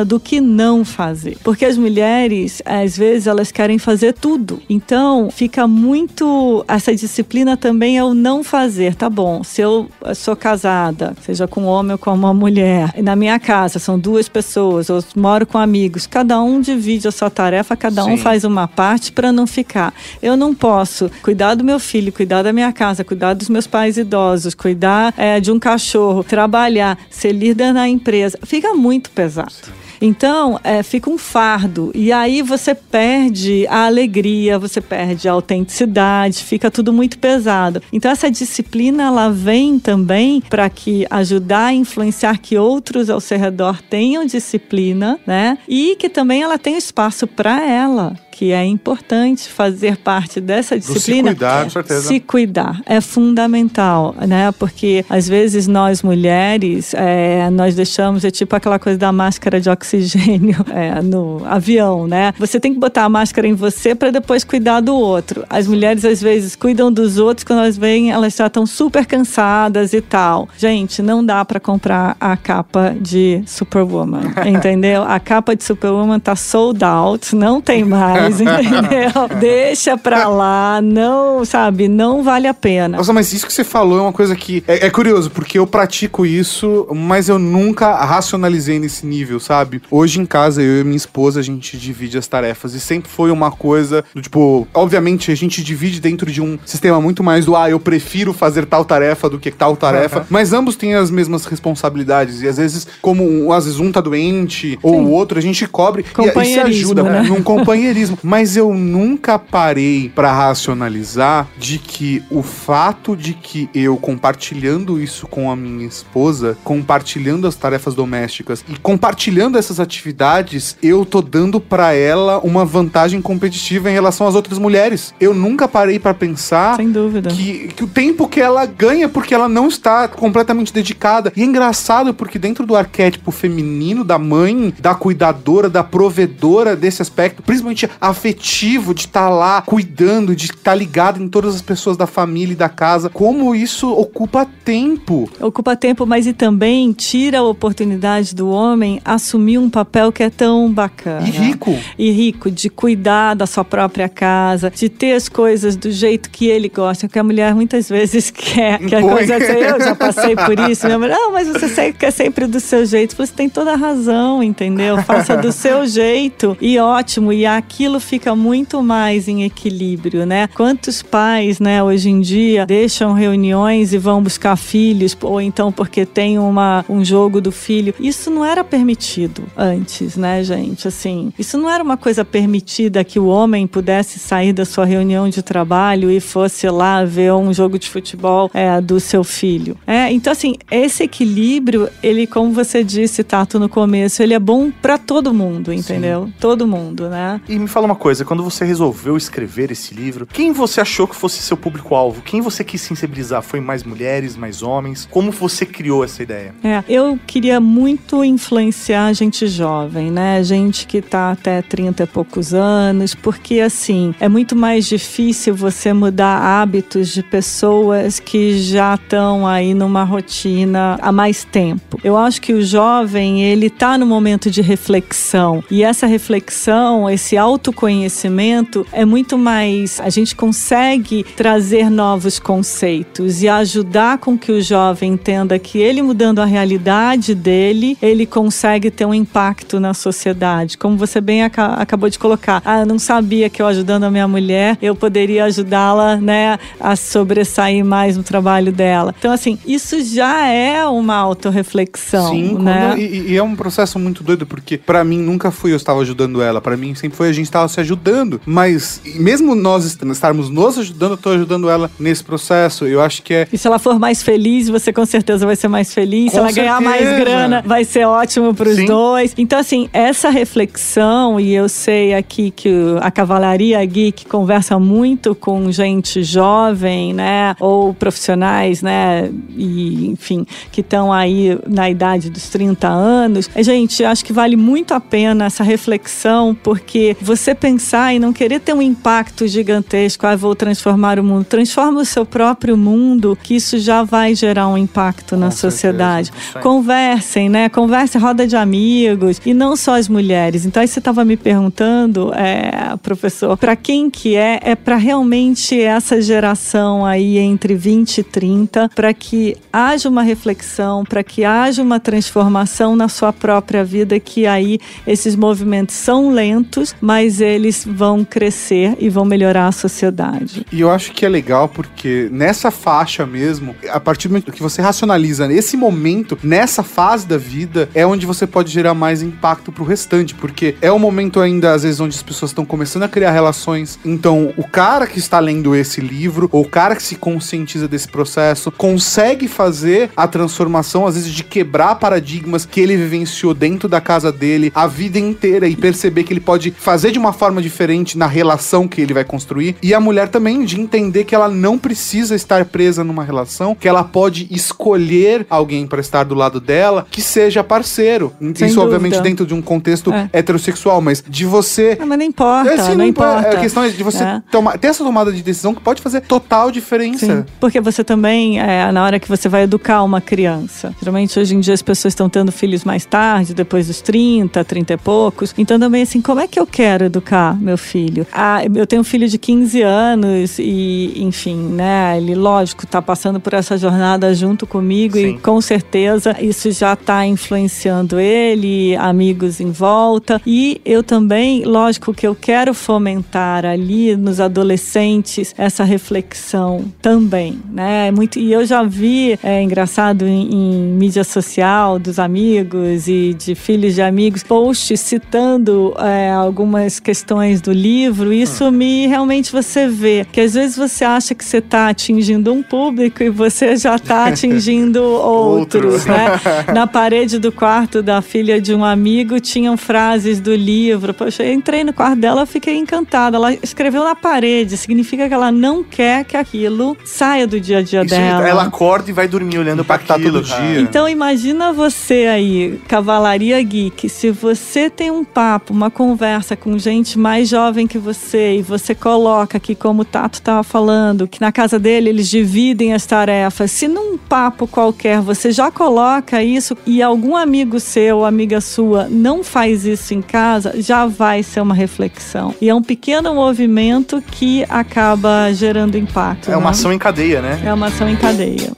do que não fazer. Porque as mulheres, às vezes, elas querem fazer tudo. Então fica muito. Essa disciplina também é o não fazer. Tá bom, se eu sou casada, seja com um homem ou com uma mulher, na minha casa são duas pessoas, eu moro com amigos, cada um divide a sua tarefa, cada Sim. um faz uma parte para não ficar. Eu não posso cuidar do meu filho, cuidar da minha casa, cuidar dos meus pais idosos, cuidar é, de um cachorro, trabalhar, ser líder na empresa. Fica muito pesado. Então, é, fica um fardo. E aí você perde a alegria, você perde a autenticidade, fica tudo muito pesado. Então, essa disciplina, ela vem também para que ajudar a influenciar que outros ao seu redor tenham disciplina, né? E que também ela tenha espaço para ela que é importante fazer parte dessa disciplina. se cuidar, com certeza. Se cuidar é fundamental, né? Porque às vezes nós mulheres é, nós deixamos é tipo aquela coisa da máscara de oxigênio é, no avião, né? Você tem que botar a máscara em você para depois cuidar do outro. As mulheres às vezes cuidam dos outros quando elas vêm, elas já estão super cansadas e tal. Gente, não dá para comprar a capa de Superwoman, entendeu? A capa de Superwoman tá sold out, não tem mais mais, entendeu? Deixa pra lá, não, sabe, não vale a pena. Nossa, mas isso que você falou é uma coisa que é, é curioso, porque eu pratico isso, mas eu nunca racionalizei nesse nível, sabe? Hoje em casa, eu e minha esposa, a gente divide as tarefas e sempre foi uma coisa do tipo, obviamente a gente divide dentro de um sistema muito mais do, ah, eu prefiro fazer tal tarefa do que tal tarefa, mas ambos têm as mesmas responsabilidades e às vezes, como às vezes um tá doente ou o outro, a gente cobre e, e se ajuda né? num companheirismo. Mas eu nunca parei para racionalizar de que o fato de que eu compartilhando isso com a minha esposa, compartilhando as tarefas domésticas e compartilhando essas atividades, eu tô dando para ela uma vantagem competitiva em relação às outras mulheres. Eu nunca parei para pensar Sem dúvida. Que, que o tempo que ela ganha porque ela não está completamente dedicada. E é engraçado porque dentro do arquétipo feminino da mãe, da cuidadora, da provedora desse aspecto, principalmente afetivo de estar tá lá cuidando, de estar tá ligado em todas as pessoas da família e da casa. Como isso ocupa tempo. Ocupa tempo, mas e também tira a oportunidade do homem assumir um papel que é tão bacana. E rico. E rico, de cuidar da sua própria casa, de ter as coisas do jeito que ele gosta, que a mulher muitas vezes quer. Que a coisa assim, eu já passei por isso. Minha mulher, não, mas você quer sempre do seu jeito. Você tem toda a razão, entendeu? Faça do seu jeito e ótimo. E aquilo aquilo fica muito mais em equilíbrio, né? Quantos pais, né, hoje em dia deixam reuniões e vão buscar filhos, ou então porque tem uma, um jogo do filho. Isso não era permitido antes, né, gente? Assim, isso não era uma coisa permitida que o homem pudesse sair da sua reunião de trabalho e fosse lá ver um jogo de futebol é, do seu filho. É, então, assim, esse equilíbrio, ele, como você disse, Tato, no começo, ele é bom para todo mundo, entendeu? Sim. Todo mundo, né? E me fala uma coisa, quando você resolveu escrever esse livro, quem você achou que fosse seu público-alvo? Quem você quis sensibilizar? Foi mais mulheres, mais homens? Como você criou essa ideia? É, eu queria muito influenciar gente jovem, né? Gente que tá até 30 e poucos anos, porque assim, é muito mais difícil você mudar hábitos de pessoas que já estão aí numa rotina há mais tempo. Eu acho que o jovem, ele tá no momento de reflexão, e essa reflexão, esse autoconhecimento é muito mais a gente consegue trazer novos conceitos e ajudar com que o jovem entenda que ele mudando a realidade dele, ele consegue ter um impacto na sociedade. Como você bem aca acabou de colocar, ah, eu não sabia que eu ajudando a minha mulher, eu poderia ajudá-la, né, a sobressair mais no trabalho dela. Então, assim, isso já é uma autorreflexão, Sim, né? quando- e, e é um processo muito doido, porque pra mim nunca fui eu estava ajudando ela, pra mim sempre foi a gente estava se ajudando, mas mesmo nós est- estarmos nos ajudando, eu tô ajudando ela nesse processo, eu acho que é E se ela for mais feliz, você com certeza vai ser mais feliz. se Com ela ganhar mais certeza. grana, vai ser ótimo para os dois. Então, assim, essa reflexão, e eu sei aqui que a Cavalaria Geek conversa muito com gente jovem, né? Ou profissionais, né? E, enfim, que estão aí na idade dos 30 anos. Gente, acho que vale muito a pena essa reflexão, porque você pensar e não querer ter um impacto gigantesco, ah, vou transformar o mundo. Transforma o seu próprio mundo, que isso já vai gerar um impacto na certeza, sociedade. Conversem, né? Conversem, roda de amigos, e não só as mulheres. Então, aí você estava me perguntando, é, professor, para quem que é? É para realmente essa geração aí entre 20 e 30, para que haja uma reflexão, para que haja uma transformação na sua própria vida, que aí esses movimentos são lentos, mas eles vão crescer e vão melhorar a sociedade. E eu acho que é legal porque nessa faixa mesmo, a partir do momento que você racionaliza nesse momento, nessa fase da vida, é onde você pode gerar mais impacto pro restante, porque é o momento ainda, às vezes, onde as pessoas estão começando a criar relações. Então, o cara que está lendo esse livro, ou o cara que se conscientiza desse processo, consegue fazer a transformação, às vezes, de quebrar paradigmas que ele vivenciou dentro da casa dele a vida inteira e perceber que ele pode fazer de uma forma diferente na relação que ele vai construir. E a mulher também de entender que ela não precisa estar presa numa relação, que ela pode escolher alguém para estar do lado dela que seja parceiro. Sem Isso, obviamente, dúvida. dentro de um contexto É. heterossexual, mas de você. Ah, mas não importa, É, sim, não, importa. A questão é de você É. tomar, ter essa tomada de decisão que pode fazer total diferença. Sim, porque você também, é, na hora que você vai educar uma criança, geralmente hoje em dia as pessoas estão tendo filhos mais tarde, depois dos 30, 30 e poucos. Então também assim, como é que eu quero educar meu filho? Ah, eu tenho um filho de 15 anos e, enfim, né, ele lógico tá passando por essa jornada junto comigo e Sim. com certeza isso já está influenciando ele, amigos em volta. E eu também, lógico que eu quero fomentar ali nos adolescentes essa reflexão também, né? É Muito, e eu já vi, é engraçado, em, em mídia social dos amigos e de filhos de amigos, posts citando é, algumas questões do livro. Isso me realmente você vê que às vezes você acha que você está atingindo um público e você já está atingindo outros, Outro. né? Na parede do quarto da filha de um amigo tinham frases do livro. Poxa, eu entrei no quarto dela, eu fiquei encantada. Ela escreveu na parede, significa que ela não quer que aquilo saia do dia a dia Isso, dela. ela acorda e vai dormir olhando pra Impactar aquilo, todo dia. Então imagina você aí, Cavalaria Geek, se você tem um papo, uma conversa com gente mais jovem que você e você coloca aqui, como o Tato estava falando, que na casa dele eles dividem as tarefas. Se num papo qualquer você já coloca isso e algum amigo seu, amiga sua, não faz isso em casa, já vai ser uma reflexão. E é um pequeno movimento que acaba gerando impacto. É uma né? ação em cadeia, né? É uma ação em cadeia.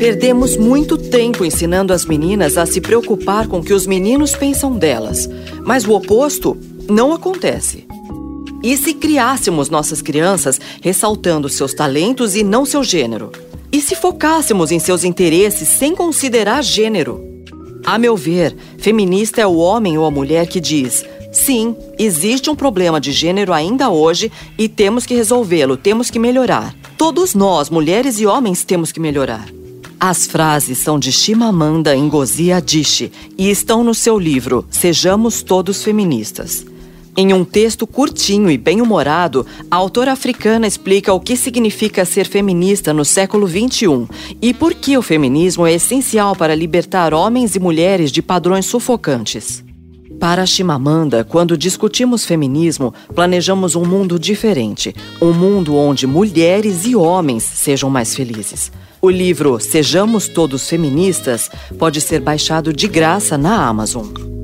Perdemos muito tempo ensinando as meninas a se preocupar com o que os meninos pensam delas, mas o oposto não acontece. E se criássemos nossas crianças ressaltando seus talentos e não seu gênero? E se focássemos em seus interesses sem considerar gênero? A meu ver, feminista é o homem ou a mulher que diz: sim, existe um problema de gênero ainda hoje e temos que resolvê-lo, temos que melhorar. Todos nós, mulheres e homens, temos que melhorar. As frases são de Chimamanda Ngozi Adichie e estão no seu livro Sejamos Todos Feministas. Em um texto curtinho e bem-humorado, a autora africana explica o que significa ser feminista no século XXI e por que o feminismo é essencial para libertar homens e mulheres de padrões sufocantes. Para Chimamanda, quando discutimos feminismo, planejamos um mundo diferente, um mundo onde mulheres e homens sejam mais felizes. O livro Sejamos Todos Feministas pode ser baixado de graça na Amazon.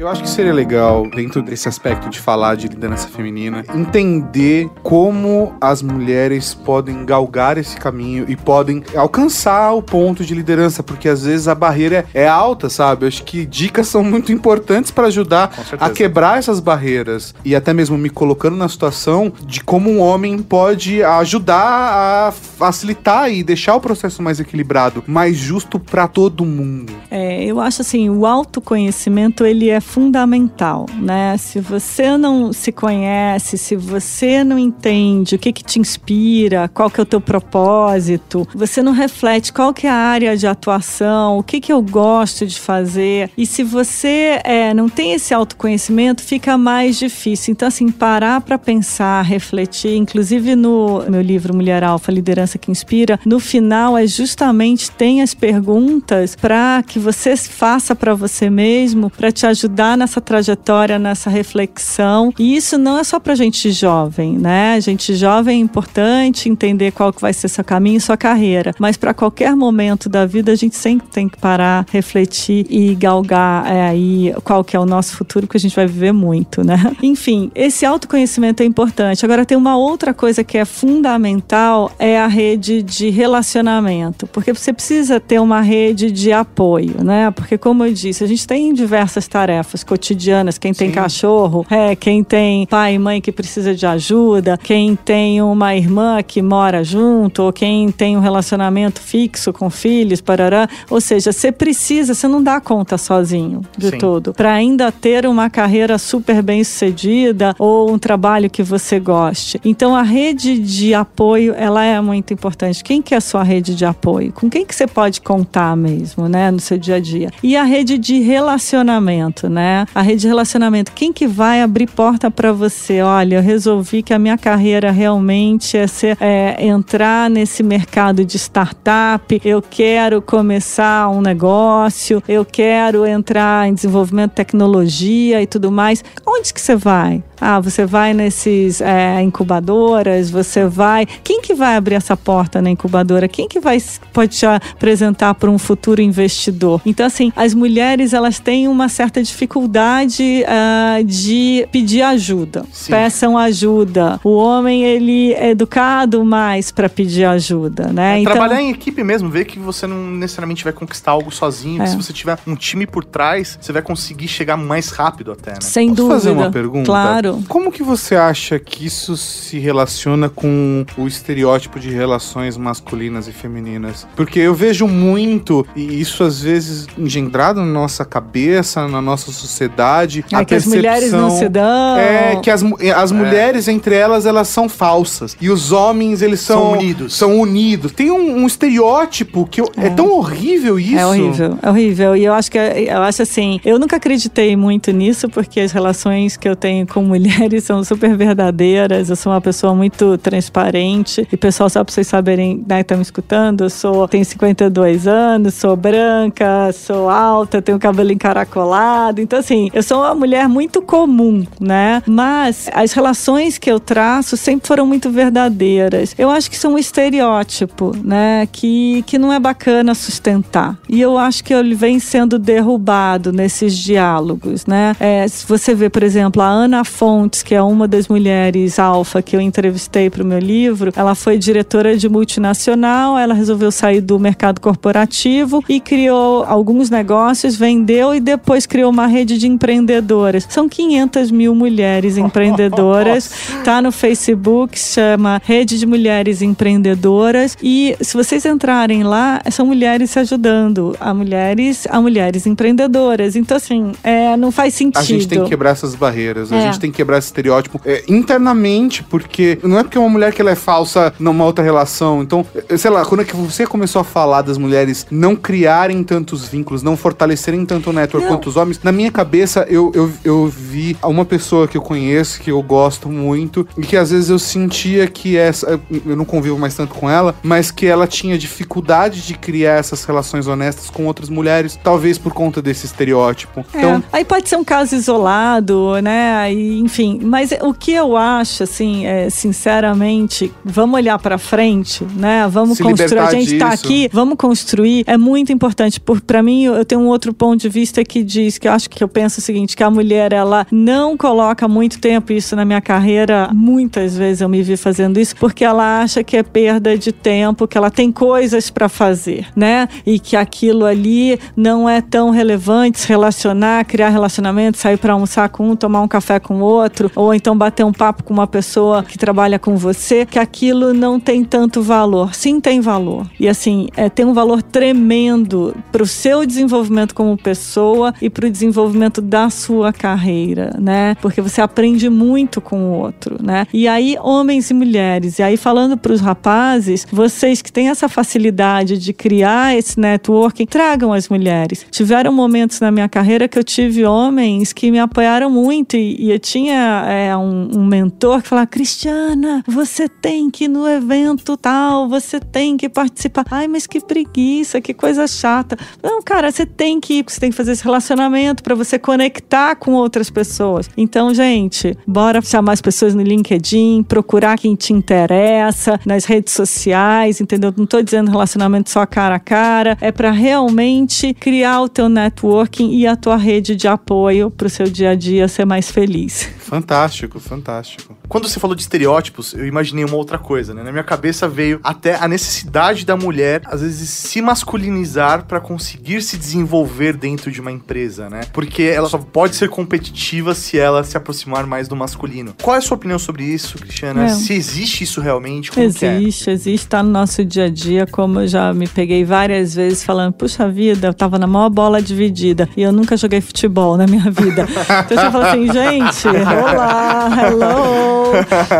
Eu acho que seria legal, dentro desse aspecto de falar de liderança feminina, entender como as mulheres podem galgar esse caminho e podem alcançar o ponto de liderança, porque às vezes a barreira é alta, sabe? Eu acho que dicas são muito importantes para ajudar a quebrar essas barreiras e até mesmo me colocando na situação de como um homem pode ajudar a facilitar e deixar o processo mais equilibrado, mais justo para todo mundo. É, eu acho assim, o autoconhecimento ele é fundamental, né? Se você não se conhece, se você não entende o que que te inspira, qual que é o teu propósito, você não reflete qual que é a área de atuação, o que que eu gosto de fazer, e se você é, não tem esse autoconhecimento, fica mais difícil. Então, assim, parar para pensar, refletir, inclusive no meu livro Mulher Alfa, Liderança que Inspira, no final é justamente tem as perguntas para que você faça para você mesmo, para te ajudar nessa trajetória, nessa reflexão. E isso não é só para gente jovem, né? Gente jovem é importante entender qual que vai ser seu caminho, sua carreira, mas para qualquer momento da vida a gente sempre tem que parar, refletir e galgar é, aí qual que é o nosso futuro, porque a gente vai viver muito, né? Enfim, esse autoconhecimento é importante. Agora tem uma outra coisa que é fundamental é a rede de relacionamento, porque você precisa ter uma rede de apoio, né? Porque como eu disse, a gente tem diversas tarefas tarefas cotidianas, quem tem Sim. cachorro, é, quem tem pai e mãe que precisa de ajuda, quem tem uma irmã que mora junto, ou quem tem um relacionamento fixo com filhos, parará. Ou seja, você precisa, você não dá conta sozinho de Sim. tudo. Para ainda ter uma carreira super bem sucedida ou um trabalho que você goste. Então a rede de apoio, ela é muito importante. Quem que é a sua rede de apoio? Com quem que você pode contar mesmo, né, no seu dia a dia? E a rede de relacionamento, né? Né? A rede de relacionamento. Quem que vai abrir porta para você? Olha, eu resolvi que a minha carreira realmente é, ser, é entrar nesse mercado de startup. Eu quero começar um negócio. Eu quero entrar em desenvolvimento de tecnologia e tudo mais. Onde que você vai? Ah, você vai nesses é, incubadoras, você vai. Quem que vai abrir essa porta na incubadora? Quem que vai pode te apresentar para um futuro investidor? Então, assim, as mulheres elas têm uma certa dificuldade uh, de pedir ajuda. Sim. Peçam ajuda. O homem ele é educado mais para pedir ajuda, né? É, então, trabalhar em equipe mesmo, ver que você não necessariamente vai conquistar algo sozinho. É. Se você tiver um time por trás, você vai conseguir chegar mais rápido até. Né? Sem Posso dúvida. fazer uma pergunta? Claro. Como que você acha que isso se relaciona com o estereótipo de relações masculinas e femininas? Porque eu vejo muito, e isso às vezes engendrado na nossa cabeça, na nossa sociedade. É a que percepção, as mulheres não se dão. É que as, as é. mulheres, entre elas, elas são falsas. E os homens, eles são, são unidos. São unidos. Tem um, um estereótipo que eu, é. é. tão horrível isso. É horrível, é horrível. E eu acho que eu acho assim, eu nunca acreditei muito nisso, porque as relações que eu tenho com mulheres mulheres são super verdadeiras. Eu sou uma pessoa muito transparente. E pessoal, só pra vocês saberem, né, estão me escutando, eu sou, tenho 52 anos, sou branca, sou alta, tenho cabelo encaracolado. Então, assim, eu sou uma mulher muito comum, né? Mas as relações que eu traço sempre foram muito verdadeiras. Eu acho que são um estereótipo, né? Que, que não é bacana sustentar. E eu acho que ele vem sendo derrubado nesses diálogos, né? É, se você vê, por exemplo, a Ana Fonte Fontes, que é uma das mulheres alfa que eu entrevistei para o meu livro, ela foi diretora de multinacional, ela resolveu sair do mercado corporativo e criou alguns negócios, vendeu e depois criou uma rede de empreendedoras. São 500 mil mulheres empreendedoras, tá no Facebook, chama Rede de Mulheres Empreendedoras e se vocês entrarem lá, são mulheres se ajudando, a mulheres, a mulheres empreendedoras. Então assim, é, não faz sentido. A gente tem que quebrar essas barreiras, a é. gente tem tem que quebrar esse estereótipo é, internamente, porque não é porque uma mulher que ela é falsa numa outra relação. Então, é, sei lá, quando é que você começou a falar das mulheres não criarem tantos vínculos, não fortalecerem tanto o network Não. quanto os homens, na minha cabeça eu, eu, eu vi uma pessoa que eu conheço, que eu gosto muito, e que às vezes eu sentia que essa. Eu não convivo mais tanto com ela, mas que ela tinha dificuldade de criar essas relações honestas com outras mulheres, talvez por conta desse estereótipo. Então, É, aí pode ser um caso isolado, né? Aí, enfim, mas o que eu acho, assim, é, sinceramente, vamos olhar pra frente, né? Vamos Se construir. A gente tá disso. aqui, vamos construir. É muito importante. Por para mim, eu tenho um outro ponto de vista que diz que eu acho que eu penso o seguinte, que a mulher ela não coloca muito tempo isso na minha carreira. Muitas vezes eu me vi fazendo isso porque ela acha que é perda de tempo, que ela tem coisas pra fazer, né? E que aquilo ali não é tão relevante se relacionar, criar relacionamento, sair pra almoçar com um, tomar um café com o outro, ou então bater um papo com uma pessoa que trabalha com você, que aquilo não tem tanto valor. Sim, tem valor. E assim, é, tem um valor tremendo pro seu desenvolvimento como pessoa e pro desenvolvimento da sua carreira, né? Porque você aprende muito com o outro, né? E aí, homens e mulheres, e aí falando pros rapazes, vocês que têm essa facilidade de criar esse networking, tragam as mulheres. Tiveram momentos na minha carreira que eu tive homens que me apoiaram muito e, e eu tinha é, um, um mentor que falava: Cristiana, você tem que ir no evento tal, você tem que participar. Ai, mas que preguiça, que coisa chata. Não, cara, você tem que ir, porque você tem que fazer esse relacionamento para você conectar com outras pessoas. Então, gente, bora chamar as pessoas no LinkedIn, procurar quem te interessa, nas redes sociais, entendeu? Não tô dizendo relacionamento só cara a cara, é para realmente criar o teu networking e a tua rede de apoio pro seu dia a dia ser mais feliz. Fantástico, fantástico. Quando você falou de estereótipos, eu imaginei uma outra coisa, né? Na minha cabeça veio até a necessidade da mulher, às vezes, se masculinizar pra conseguir se desenvolver dentro de uma empresa, né? Porque ela só pode ser competitiva se ela se aproximar mais do masculino. Qual é a sua opinião sobre isso, Cristiana? É. Se existe isso realmente, como é? Existe, existe, tá no nosso dia a dia, como eu já me peguei várias vezes falando, puxa vida, eu tava na maior bola dividida e eu nunca joguei futebol na minha vida. Então eu falo assim, gente, olá, hello,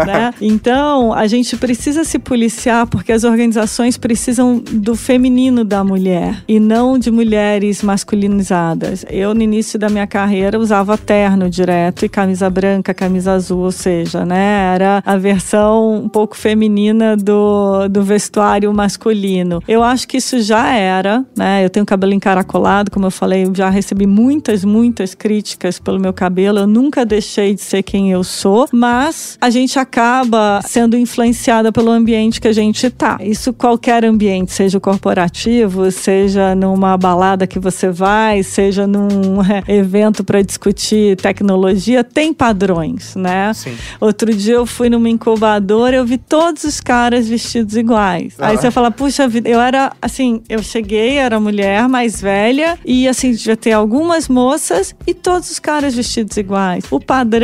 né? Então, a gente precisa se policiar porque as organizações precisam do feminino da mulher e não de mulheres masculinizadas. Eu, no início da minha carreira, usava terno direto e camisa branca, camisa azul, ou seja, né? Era a versão um pouco feminina do, do vestuário masculino. Eu acho que isso já era, né? Eu tenho cabelo encaracolado, como eu falei, já recebi muitas, muitas críticas pelo meu cabelo. Eu nunca deixei de ser quem eu sou, mas a gente acaba sendo influenciada pelo ambiente que a gente tá. Isso qualquer ambiente, seja o corporativo, seja numa balada que você vai, seja num é, evento para discutir tecnologia, tem padrões, né? Sim. Outro dia eu fui numa incubadora, eu vi todos os caras vestidos iguais. Aí você fala, puxa vida, eu era assim, eu cheguei, era mulher mais velha e assim, devia ter algumas moças e todos os caras vestidos iguais. O padrão,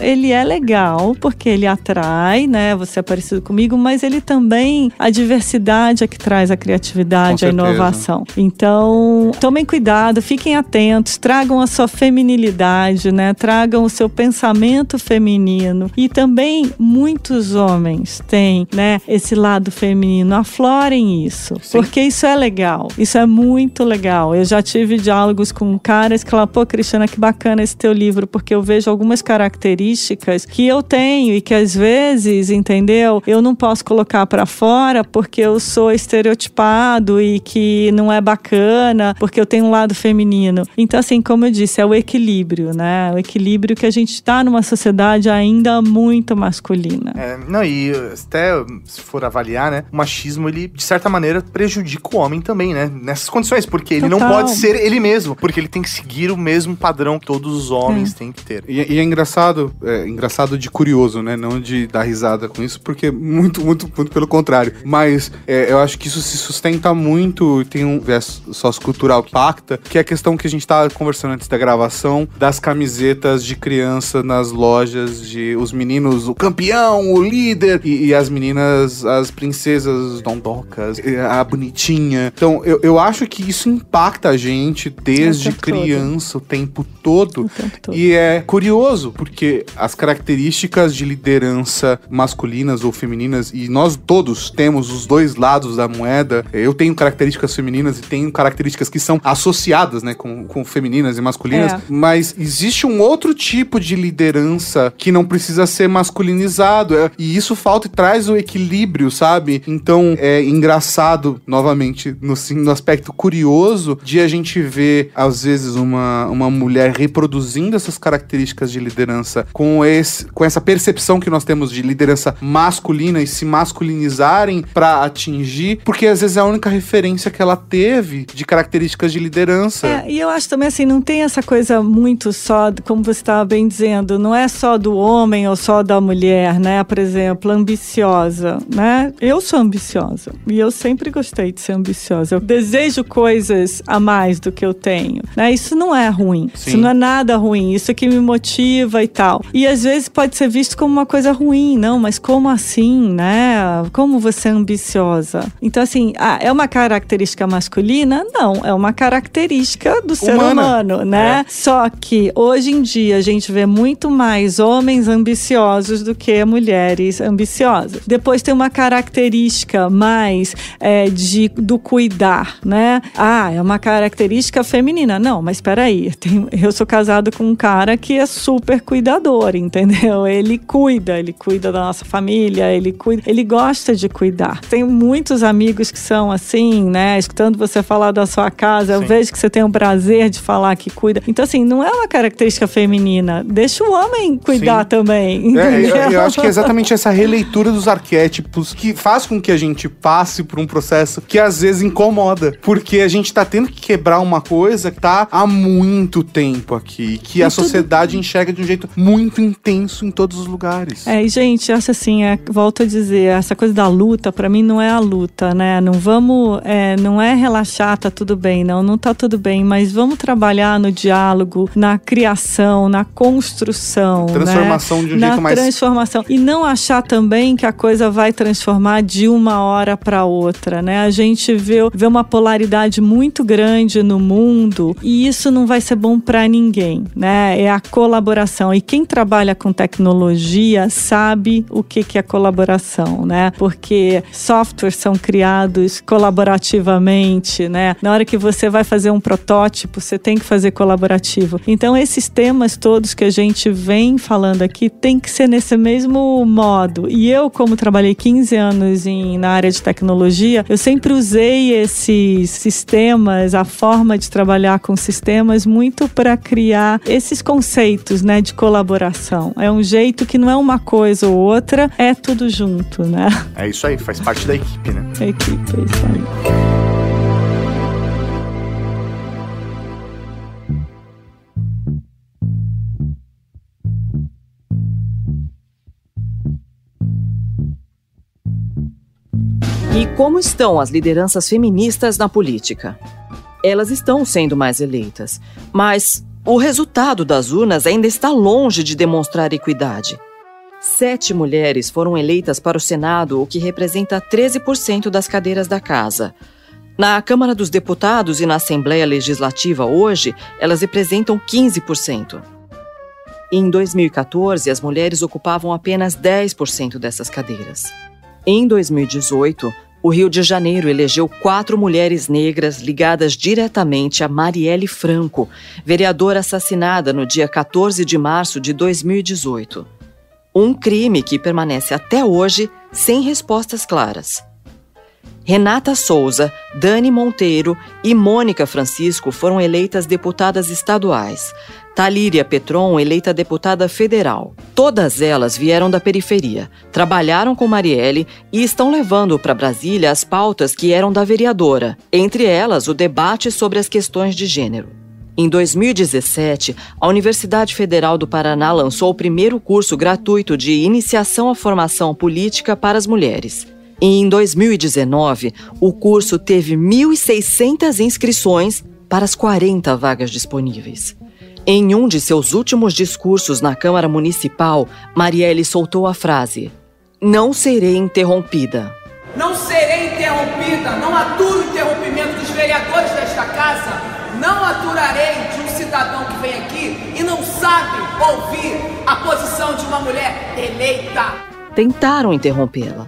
ele é legal porque ele atrai, né? Você é parecido comigo, mas ele também, a diversidade é que traz a criatividade, a inovação. Então, tomem cuidado, fiquem atentos, tragam a sua feminilidade, né? Tragam o seu pensamento feminino. E também muitos homens têm, né, esse lado feminino. Aflorem isso, porque isso é legal. Isso é muito legal. Eu já tive diálogos com caras que falam: "Pô, Cristiana, que bacana esse teu livro, porque eu vejo algumas características que eu tenho e que às vezes, entendeu? Eu não posso colocar pra fora porque eu sou estereotipado e que não é bacana, porque eu tenho um lado feminino. Então, assim, como eu disse, é o equilíbrio, né? O equilíbrio que a gente tá numa sociedade ainda muito masculina. É, não, e uh, até se for avaliar, né, o machismo, ele, de certa maneira, prejudica o homem também, né? Nessas condições, porque ele não Total. pode ser ele mesmo, porque ele tem que seguir o mesmo padrão que todos os homens têm que ter. E, e é engraçado, é engraçado de curioso né? Não de dar risada com isso, porque muito, muito, muito pelo contrário. Mas é, eu acho que isso se sustenta muito, tem um viés sociocultural que pacta, que é a questão que a gente estava conversando antes da gravação, das camisetas de criança nas lojas, de os meninos, o campeão, o líder, e, e as meninas, as princesas dondocas, a bonitinha. Então, eu, eu acho que isso impacta a gente desde criança, o tempo todo. O tempo todo. E é curioso, porque as características de liderança masculinas ou femininas, e nós todos temos os dois lados da moeda. Eu tenho características femininas e tenho características que são associadas, né, com, com femininas e masculinas, É. mas existe um outro tipo de liderança que não precisa ser masculinizado. é, E isso falta e traz o equilíbrio, sabe? Então é engraçado, novamente, no, no aspecto curioso, de a gente ver, às vezes, uma, uma mulher reproduzindo essas características de liderança com, esse, com essa percepção que nós temos de liderança masculina e se masculinizarem pra atingir, porque às vezes é a única referência que ela teve de características de liderança. É, e eu acho também assim, não tem essa coisa muito só, como você estava bem dizendo, não é só do homem ou só da mulher, né? Por exemplo, ambiciosa, né? Eu sou ambiciosa e eu sempre gostei de ser ambiciosa. Eu desejo coisas a mais do que eu tenho, né? Isso não é ruim, Sim. isso não é nada ruim, isso é que me motiva e tal. E às vezes pode ser visto como uma coisa ruim, não, mas como assim, né? Como você é ambiciosa? Então, assim, ah, é uma característica masculina? Não, é uma característica do ser Humana. humano, né? Só que hoje em dia a gente vê muito mais homens ambiciosos do que mulheres ambiciosas. Depois tem uma característica mais é, de, do cuidar, né? Ah, é uma característica feminina. Não, mas peraí, tem- eu sou casado com um cara que é super cuidador, entendeu? Ele cuida, ele cuida da nossa família, ele cuida, ele gosta de cuidar. Tem muitos amigos que são assim, né? Escutando você falar da sua casa, eu Sim. vejo que você tem o prazer de falar que cuida. Então, assim, não é uma característica feminina. Deixa o homem cuidar Sim. também. É, eu, eu acho que é exatamente essa releitura dos arquétipos que faz com que a gente passe por um processo que às vezes incomoda. Porque a gente tá tendo que quebrar uma coisa que tá há muito tempo aqui. Que a E tudo- sociedade enxerga de um jeito muito intenso em todos os lugares. É, e gente, acho assim, é, volto a dizer, essa coisa da luta, pra mim não é a luta, né? Não vamos, é, não é relaxar, tá tudo bem, não, não tá tudo bem, mas vamos trabalhar no diálogo, na criação, na construção, Transformação né? de um na jeito mais- transformação e não achar também que a coisa vai transformar de uma hora pra outra, né? A gente vê, vê uma polaridade muito grande no mundo e isso não vai ser bom pra ninguém, né? É a colaboração e quem trabalha com tecnologia sabe o que que é colaboração, né? Porque softwares são criados colaborativamente, né? Na hora que você vai fazer um protótipo, você tem que fazer colaborativo. Então esses temas todos que a gente vem falando aqui tem que ser nesse mesmo modo. E eu, como trabalhei 15 anos em, na área de tecnologia, eu sempre usei esses sistemas, a forma de trabalhar com sistemas muito para criar esses conceitos, né, de colaboração. É um jeito que não é uma coisa ou outra, é tudo junto, né? É isso aí, faz parte da equipe, né? A equipe, é isso aí. E como estão as lideranças feministas na política? Elas estão sendo mais eleitas, mas o resultado das urnas ainda está longe de demonstrar equidade. Sete mulheres foram eleitas para o Senado, o que representa 13% das cadeiras da casa. Na Câmara dos Deputados e na Assembleia Legislativa hoje, elas representam 15%. Em 2014, as mulheres ocupavam apenas 10% dessas cadeiras. Em 2018, o Rio de Janeiro elegeu quatro mulheres negras ligadas diretamente a Marielle Franco, vereadora assassinada no dia 14 de março de 2018. Um crime que permanece até hoje sem respostas claras. Renata Souza, Dani Monteiro e Mônica Francisco foram eleitas deputadas estaduais. Talíria Petron, eleita deputada federal. Todas elas vieram da periferia, trabalharam com Marielle e estão levando para Brasília as pautas que eram da vereadora, entre elas o debate sobre as questões de gênero. Em 2017, a Universidade Federal do Paraná lançou o primeiro curso gratuito de iniciação à formação política para as mulheres. E em 2019, o curso teve 1.600 inscrições para as 40 vagas disponíveis. Em um de seus últimos discursos na Câmara Municipal, Marielle soltou a frase: Não serei interrompida. Não serei interrompida, não aturo o interrompimento dos vereadores desta casa não aturarei de um cidadão que vem aqui e não sabe ouvir a posição de uma mulher eleita. Tentaram interrompê-la,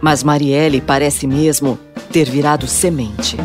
mas Marielle parece mesmo ter virado semente.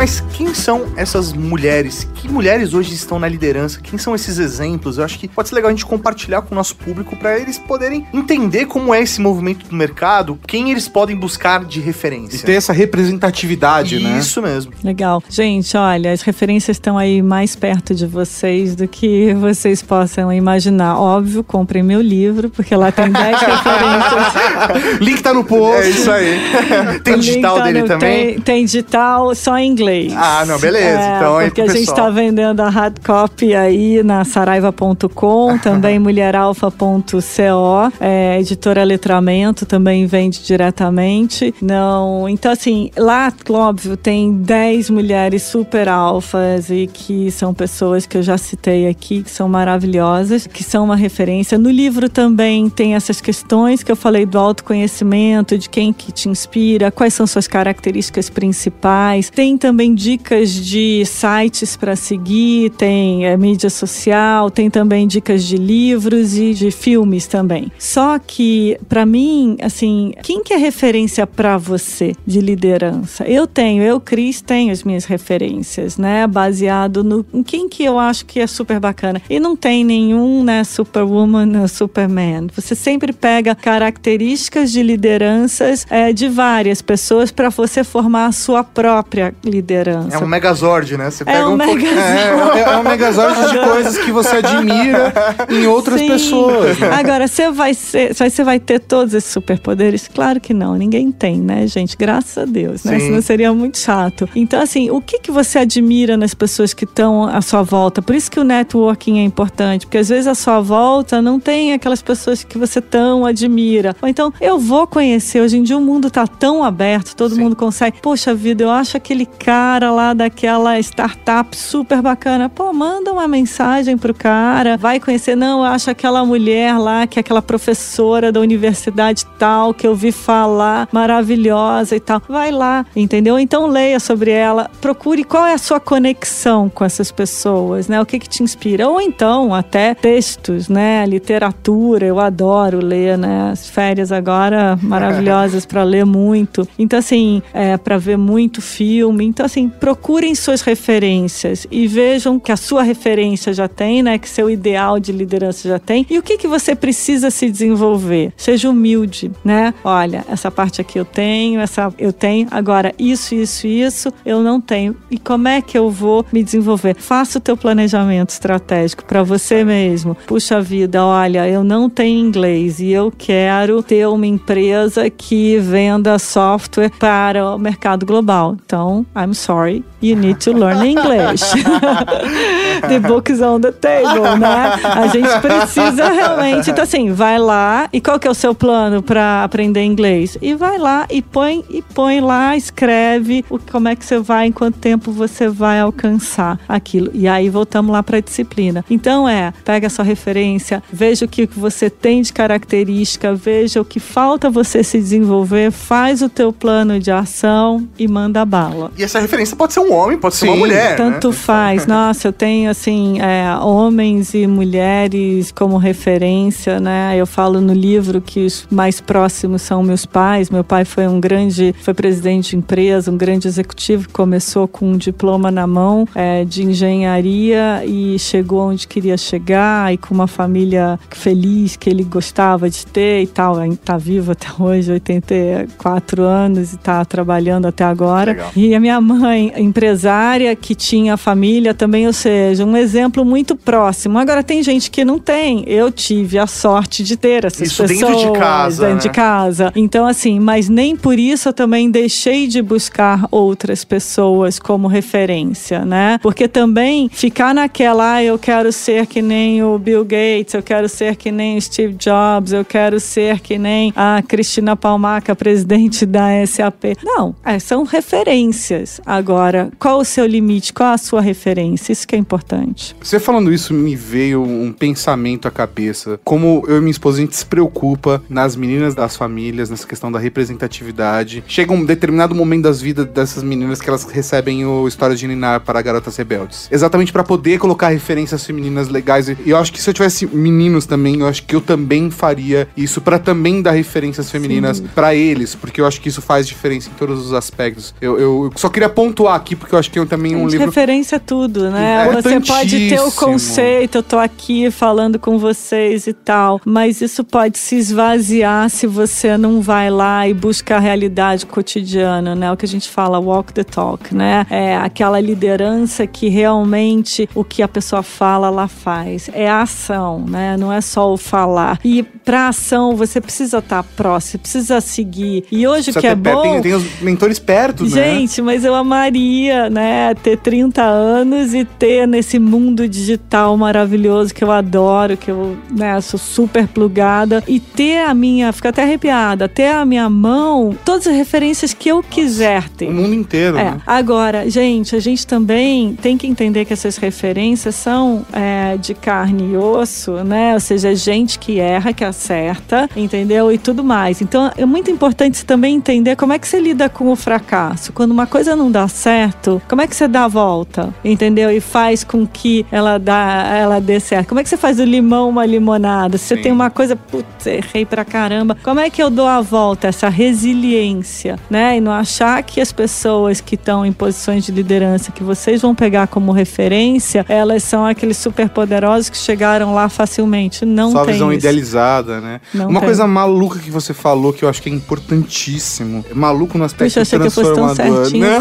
Mas quem são essas mulheres? Que mulheres hoje estão na liderança? Quem são esses exemplos? Eu acho que pode ser legal a gente compartilhar com o nosso público para eles poderem entender como é esse movimento do mercado, quem eles podem buscar de referência. E ter essa representatividade, Isso né? Isso mesmo. Legal. Gente, olha, as referências estão aí mais perto de vocês do que vocês possam imaginar. Óbvio, comprem meu livro, porque lá tem 10 referências. Link tá no post. É isso aí. tem O digital tá dele no- também? Tem, tem digital só em inglês. Ah, não, beleza. É, Então porque a gente está vendendo a hard copy aí na saraiva.com, também mulheralfa.co, é, editora Letramento também vende diretamente. Não, então assim, lá, óbvio, tem 10 mulheres super alfas e que são pessoas que eu já citei aqui, que são maravilhosas, que são uma referência. No livro também tem essas questões que eu falei do autoconhecimento, de quem que te inspira, quais são suas características principais. Tem também dicas de sites para seguir, tem é, mídia social, tem também dicas de livros e de filmes também. Só que para mim, assim, quem que é referência para você de liderança? Eu tenho, eu Cris tenho as minhas referências, né, baseado no em quem que eu acho que é super bacana. E não tem nenhum, né, superwoman ou superman. Você sempre pega características de lideranças é, de várias pessoas para você formar a sua própria liderança. É um megazord, né? Você pega um um, pouco- megazord. É, é um megazord de coisas que você admira em outras Sim. pessoas. né? Agora, você vai, ser, você vai ter todos esses superpoderes? Claro que não, ninguém tem, né, gente? Graças a Deus, né? Sim. Senão seria muito chato. Então, assim, o que, que você admira nas pessoas que estão à sua volta? Por isso que o networking é importante, porque às vezes à sua volta não tem aquelas pessoas que você tão admira. Ou então, eu vou conhecer, hoje em dia o mundo tá tão aberto, todo mundo consegue. Poxa vida, eu acho aquele cara lá daquela startup super bacana. Pô, manda uma mensagem pro cara, vai conhecer. Não, eu acho aquela mulher lá, que é aquela professora da universidade tal, que eu vi falar, maravilhosa e tal. Vai lá, entendeu? Então leia sobre ela, procure qual é a sua conexão com essas pessoas, né? O que que te inspira? Ou então, até textos, né? Literatura, eu adoro ler, né? As férias agora maravilhosas para ler muito. Então, assim, é, para ver muito filme. Então, assim, procurem suas referências e vejam que a sua referência já tem, né? Que seu ideal de liderança já tem. E o que, que você precisa se desenvolver? Seja humilde, né? Olha, essa parte aqui eu tenho, essa eu tenho. Agora, isso, isso, isso eu não tenho. E como é que eu vou me desenvolver? Faça o teu planejamento estratégico para você mesmo. Puxa vida, olha, eu não tenho inglês e eu quero ter uma empresa que venda software para o mercado global. Então, I'm sorry, you need to learn English. the book is on the table, né? A gente precisa realmente. Então, assim, vai lá e qual que é o seu plano para aprender inglês? E vai lá e põe e põe lá, escreve o, como é que você vai, em quanto tempo você vai alcançar aquilo. E aí voltamos lá para a disciplina. Então é, pega a sua referência, veja o que você tem de característica, veja o que falta você se desenvolver, faz o teu plano de ação e manda bala. E essa referência pode ser um homem, pode ser uma Sim, mulher. Tanto né? faz. Nossa, eu tenho assim é, homens e mulheres como referência, né? Eu falo no livro que os mais próximos são meus pais. Meu pai foi um grande, foi presidente de empresa, um grande executivo que começou com um diploma na mão é, de engenharia e chegou onde queria chegar e com uma família feliz que ele gostava de ter e tal. Está vivo até hoje, 84 anos e está trabalhando até agora. Legal. E a minha mãe empresária que tinha família também, ou seja, um exemplo muito próximo. Agora tem gente que não tem. Eu tive a sorte de ter essas Isso pessoas dentro de casa, dentro né? de casa. Então assim, mas nem por isso eu também deixei de buscar outras pessoas como referência, né? Porque também ficar naquela, ah, eu quero ser que nem o Bill Gates, eu quero ser que nem o Steve Jobs, eu quero ser que nem a Cristina Palmaca, presidente da SAP. Não, é, são referências. Agora, qual o seu limite? Qual a sua referência? Isso que é importante. Você falando isso me veio um pensamento à cabeça. Como eu e minha esposa a gente se preocupa nas meninas das famílias, nessa questão da representatividade. Chega um determinado momento das vidas dessas meninas que elas recebem o História de Ninar para Garotas Rebeldes. Exatamente para poder colocar referências femininas legais. E eu acho que se eu tivesse meninos também, eu acho que eu também faria isso para também dar referências femininas para eles, porque eu acho que isso faz diferença em todos os aspectos. Eu, eu- eu só queria pontuar aqui, porque eu acho que eu também um Gente, livro. referência é tudo, né? É você pode ter o conceito, eu tô aqui falando com vocês e tal, mas isso pode se esvaziar se você não vai lá e busca a realidade cotidiana, né? O que a gente fala walk the talk, né? É aquela liderança que realmente o que a pessoa fala, ela faz. É a ação, né? Não é só o falar. E pra ação você precisa estar próximo, precisa seguir. E hoje o Precisa que é bom tem, tem os mentores perto, né? Gente, mas eu amaria, né, ter 30 anos e ter nesse mundo digital maravilhoso que eu adoro, que eu, né, sou super plugada e ter a minha, fico até arrepiada, ter a minha mão, todas as referências que eu quiser ter. O mundo inteiro, É, né? agora, gente, a gente também tem que entender que essas referências são é, de carne e osso, né? Ou seja, gente que erra, que acerta, entendeu? E tudo mais. Então, é muito importante também entender como é que você lida com o fracasso. Quando uma coisa não dá certo, como é que você dá a volta, entendeu? E faz com que ela, dá, ela dê certo. Como é que você faz do limão uma limonada? Se você Sim. tem uma coisa, putz, errei pra caramba. Como é que eu dou a volta? Essa resiliência, né? E não achar que as pessoas que estão em posições de liderança que vocês vão pegar como referência, elas são aqueles superpoderosos que chegaram lá facilmente. Não Só tem visão isso. idealizada, né? Não Uma tem. coisa maluca que você falou que eu acho que é importantíssimo. Maluco no aspecto Puxa, achei que eu fosse tão transformador. certinho, Não.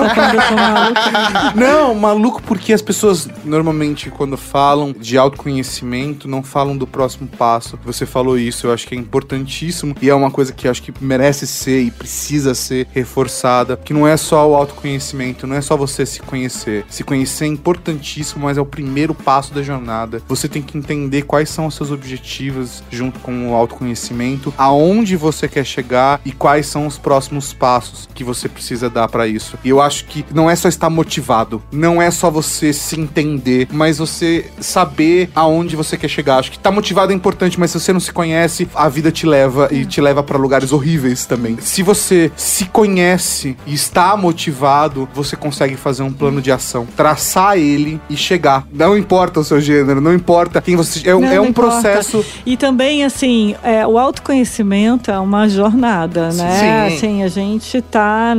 Não, maluco porque as pessoas normalmente quando falam de autoconhecimento não falam do próximo passo. Você falou isso, eu acho que é importantíssimo e é uma coisa que acho que merece ser e precisa ser reforçada, que não é só o autoconhecimento, não é só você se conhecer. Se conhecer é importantíssimo, mas é o primeiro passo da jornada. Você tem que entender quais são os seus objetivos junto com o autoconhecimento, aonde você quer chegar e quais são os próximos passos que você precisa dar pra isso. E eu acho que não é só estar motivado, não é só você se entender, mas você saber aonde você quer chegar. Acho que estar motivado é importante, mas se você não se conhece, a vida te leva e te leva pra lugares horríveis também. Se você se conhece e está motivado, você consegue fazer um plano de ação, traçar ele e chegar. Não importa o seu gênero, não importa quem você é, um- Não, é um importa. processo E também, assim, é, o autoconhecimento é uma jornada, né? Sim. Assim, a gente tá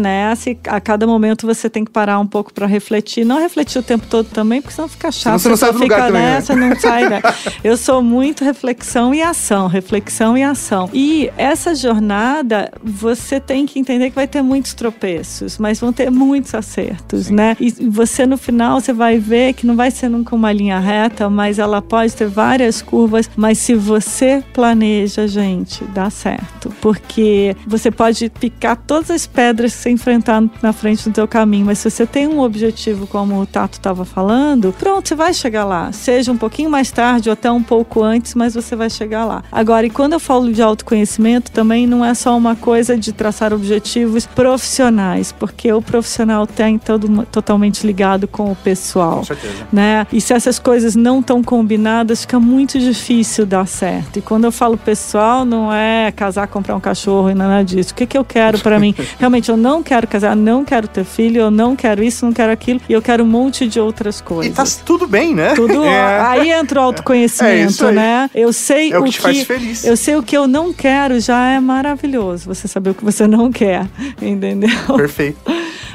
e a cada momento você tem que parar um pouco para refletir. Não refletir o tempo todo também, porque senão fica chato. você não sai do fica lugar também, né? nessa, não sai, né? Eu sou muito reflexão e ação, reflexão e ação. E essa jornada, você tem que entender que vai ter muitos tropeços, mas vão ter muitos acertos, né? E você no final você vai ver que não vai ser nunca uma linha reta, mas ela pode ter várias curvas, mas se você planeja, gente, dá certo. Porque você pode picar todas as pedras que você enfrentar na frente do teu caminho, mas se você tem um objetivo, como o Tato estava falando, pronto, você vai chegar lá. Seja um pouquinho mais tarde ou até um pouco antes, mas você vai chegar lá. Agora, e quando eu falo de autoconhecimento, também não é só uma coisa de traçar objetivos profissionais, porque o profissional tem todo, totalmente ligado com o pessoal Com certeza. né? E se essas coisas não estão combinadas, fica muito difícil dar certo. E quando eu falo pessoal, não é casar, comprar um cachorro e nada disso. O que, que eu quero pra mim? Realmente, eu não quero casar, não quero ter filho, eu não quero isso, não quero aquilo, e eu quero um monte de outras E coisas. tá tudo bem, né? Tudo É. aí entra o É autoconhecimento, aí. né? Eu sei É o o que te faz feliz. eu sei o que eu não quero já é maravilhoso. Você saber o que você não quer, entendeu? Perfeito.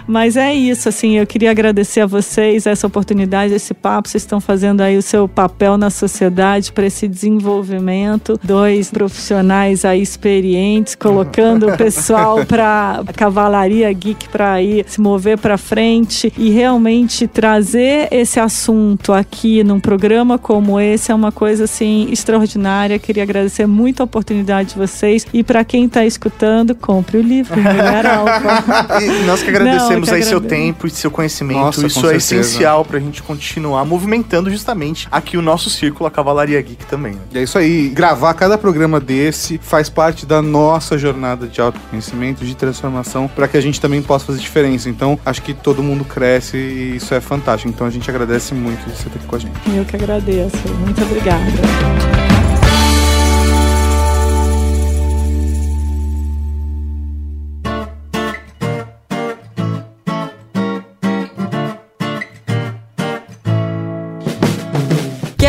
Mas é isso, assim, eu queria agradecer a vocês essa oportunidade, esse papo. Vocês estão fazendo aí o seu papel na sociedade para esse desenvolvimento. Dois profissionais aí experientes, colocando o pessoal para cavalaria geek para ir se mover para frente e realmente trazer esse assunto aqui num programa como esse é uma coisa assim extraordinária. Queria agradecer muito a oportunidade de vocês e para quem está escutando, compre o livro Mulher Alfa. Nós que agradecemos Não, eu aí seu tempo e seu conhecimento. Nossa, Isso com é certeza. essencial pra gente continuar movimentando justamente aqui o nosso círculo, a Cavalaria Geek também. né? E é isso aí, gravar cada programa desse faz parte da nossa jornada de autoconhecimento, de transformação, para que a gente também possa fazer diferença. Então, acho que todo mundo cresce e isso é fantástico. Então, a gente agradece muito de você estar aqui com a gente. Eu que agradeço. Muito obrigada.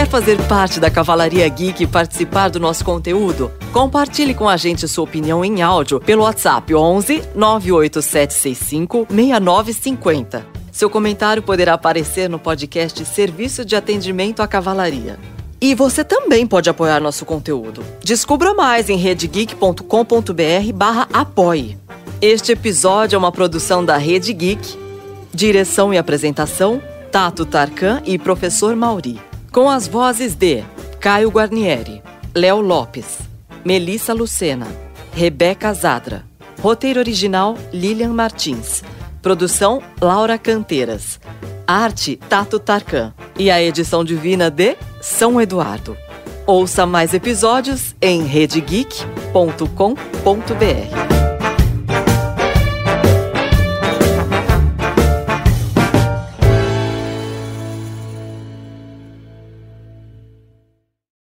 Quer fazer parte da Cavalaria Geek e participar do nosso conteúdo? Compartilhe com a gente sua opinião em áudio pelo WhatsApp 11 98765 6950. Seu comentário poderá aparecer no podcast Serviço de Atendimento à Cavalaria. E você também pode apoiar nosso conteúdo. Descubra mais em redegeek.com.br barra apoie. Este episódio é uma produção da Rede Geek. Direção e apresentação, Tato Tarkan e Professor Mauri. Com as vozes de Caio Guarnieri, Léo Lopes, Melissa Lucena, Rebeca Zadra. Roteiro original, Lilian Martins. Produção, Laura Canteiras. Arte, Tato Tarkan. E a edição divina de São Eduardo. Ouça mais episódios em redegeek.com.br.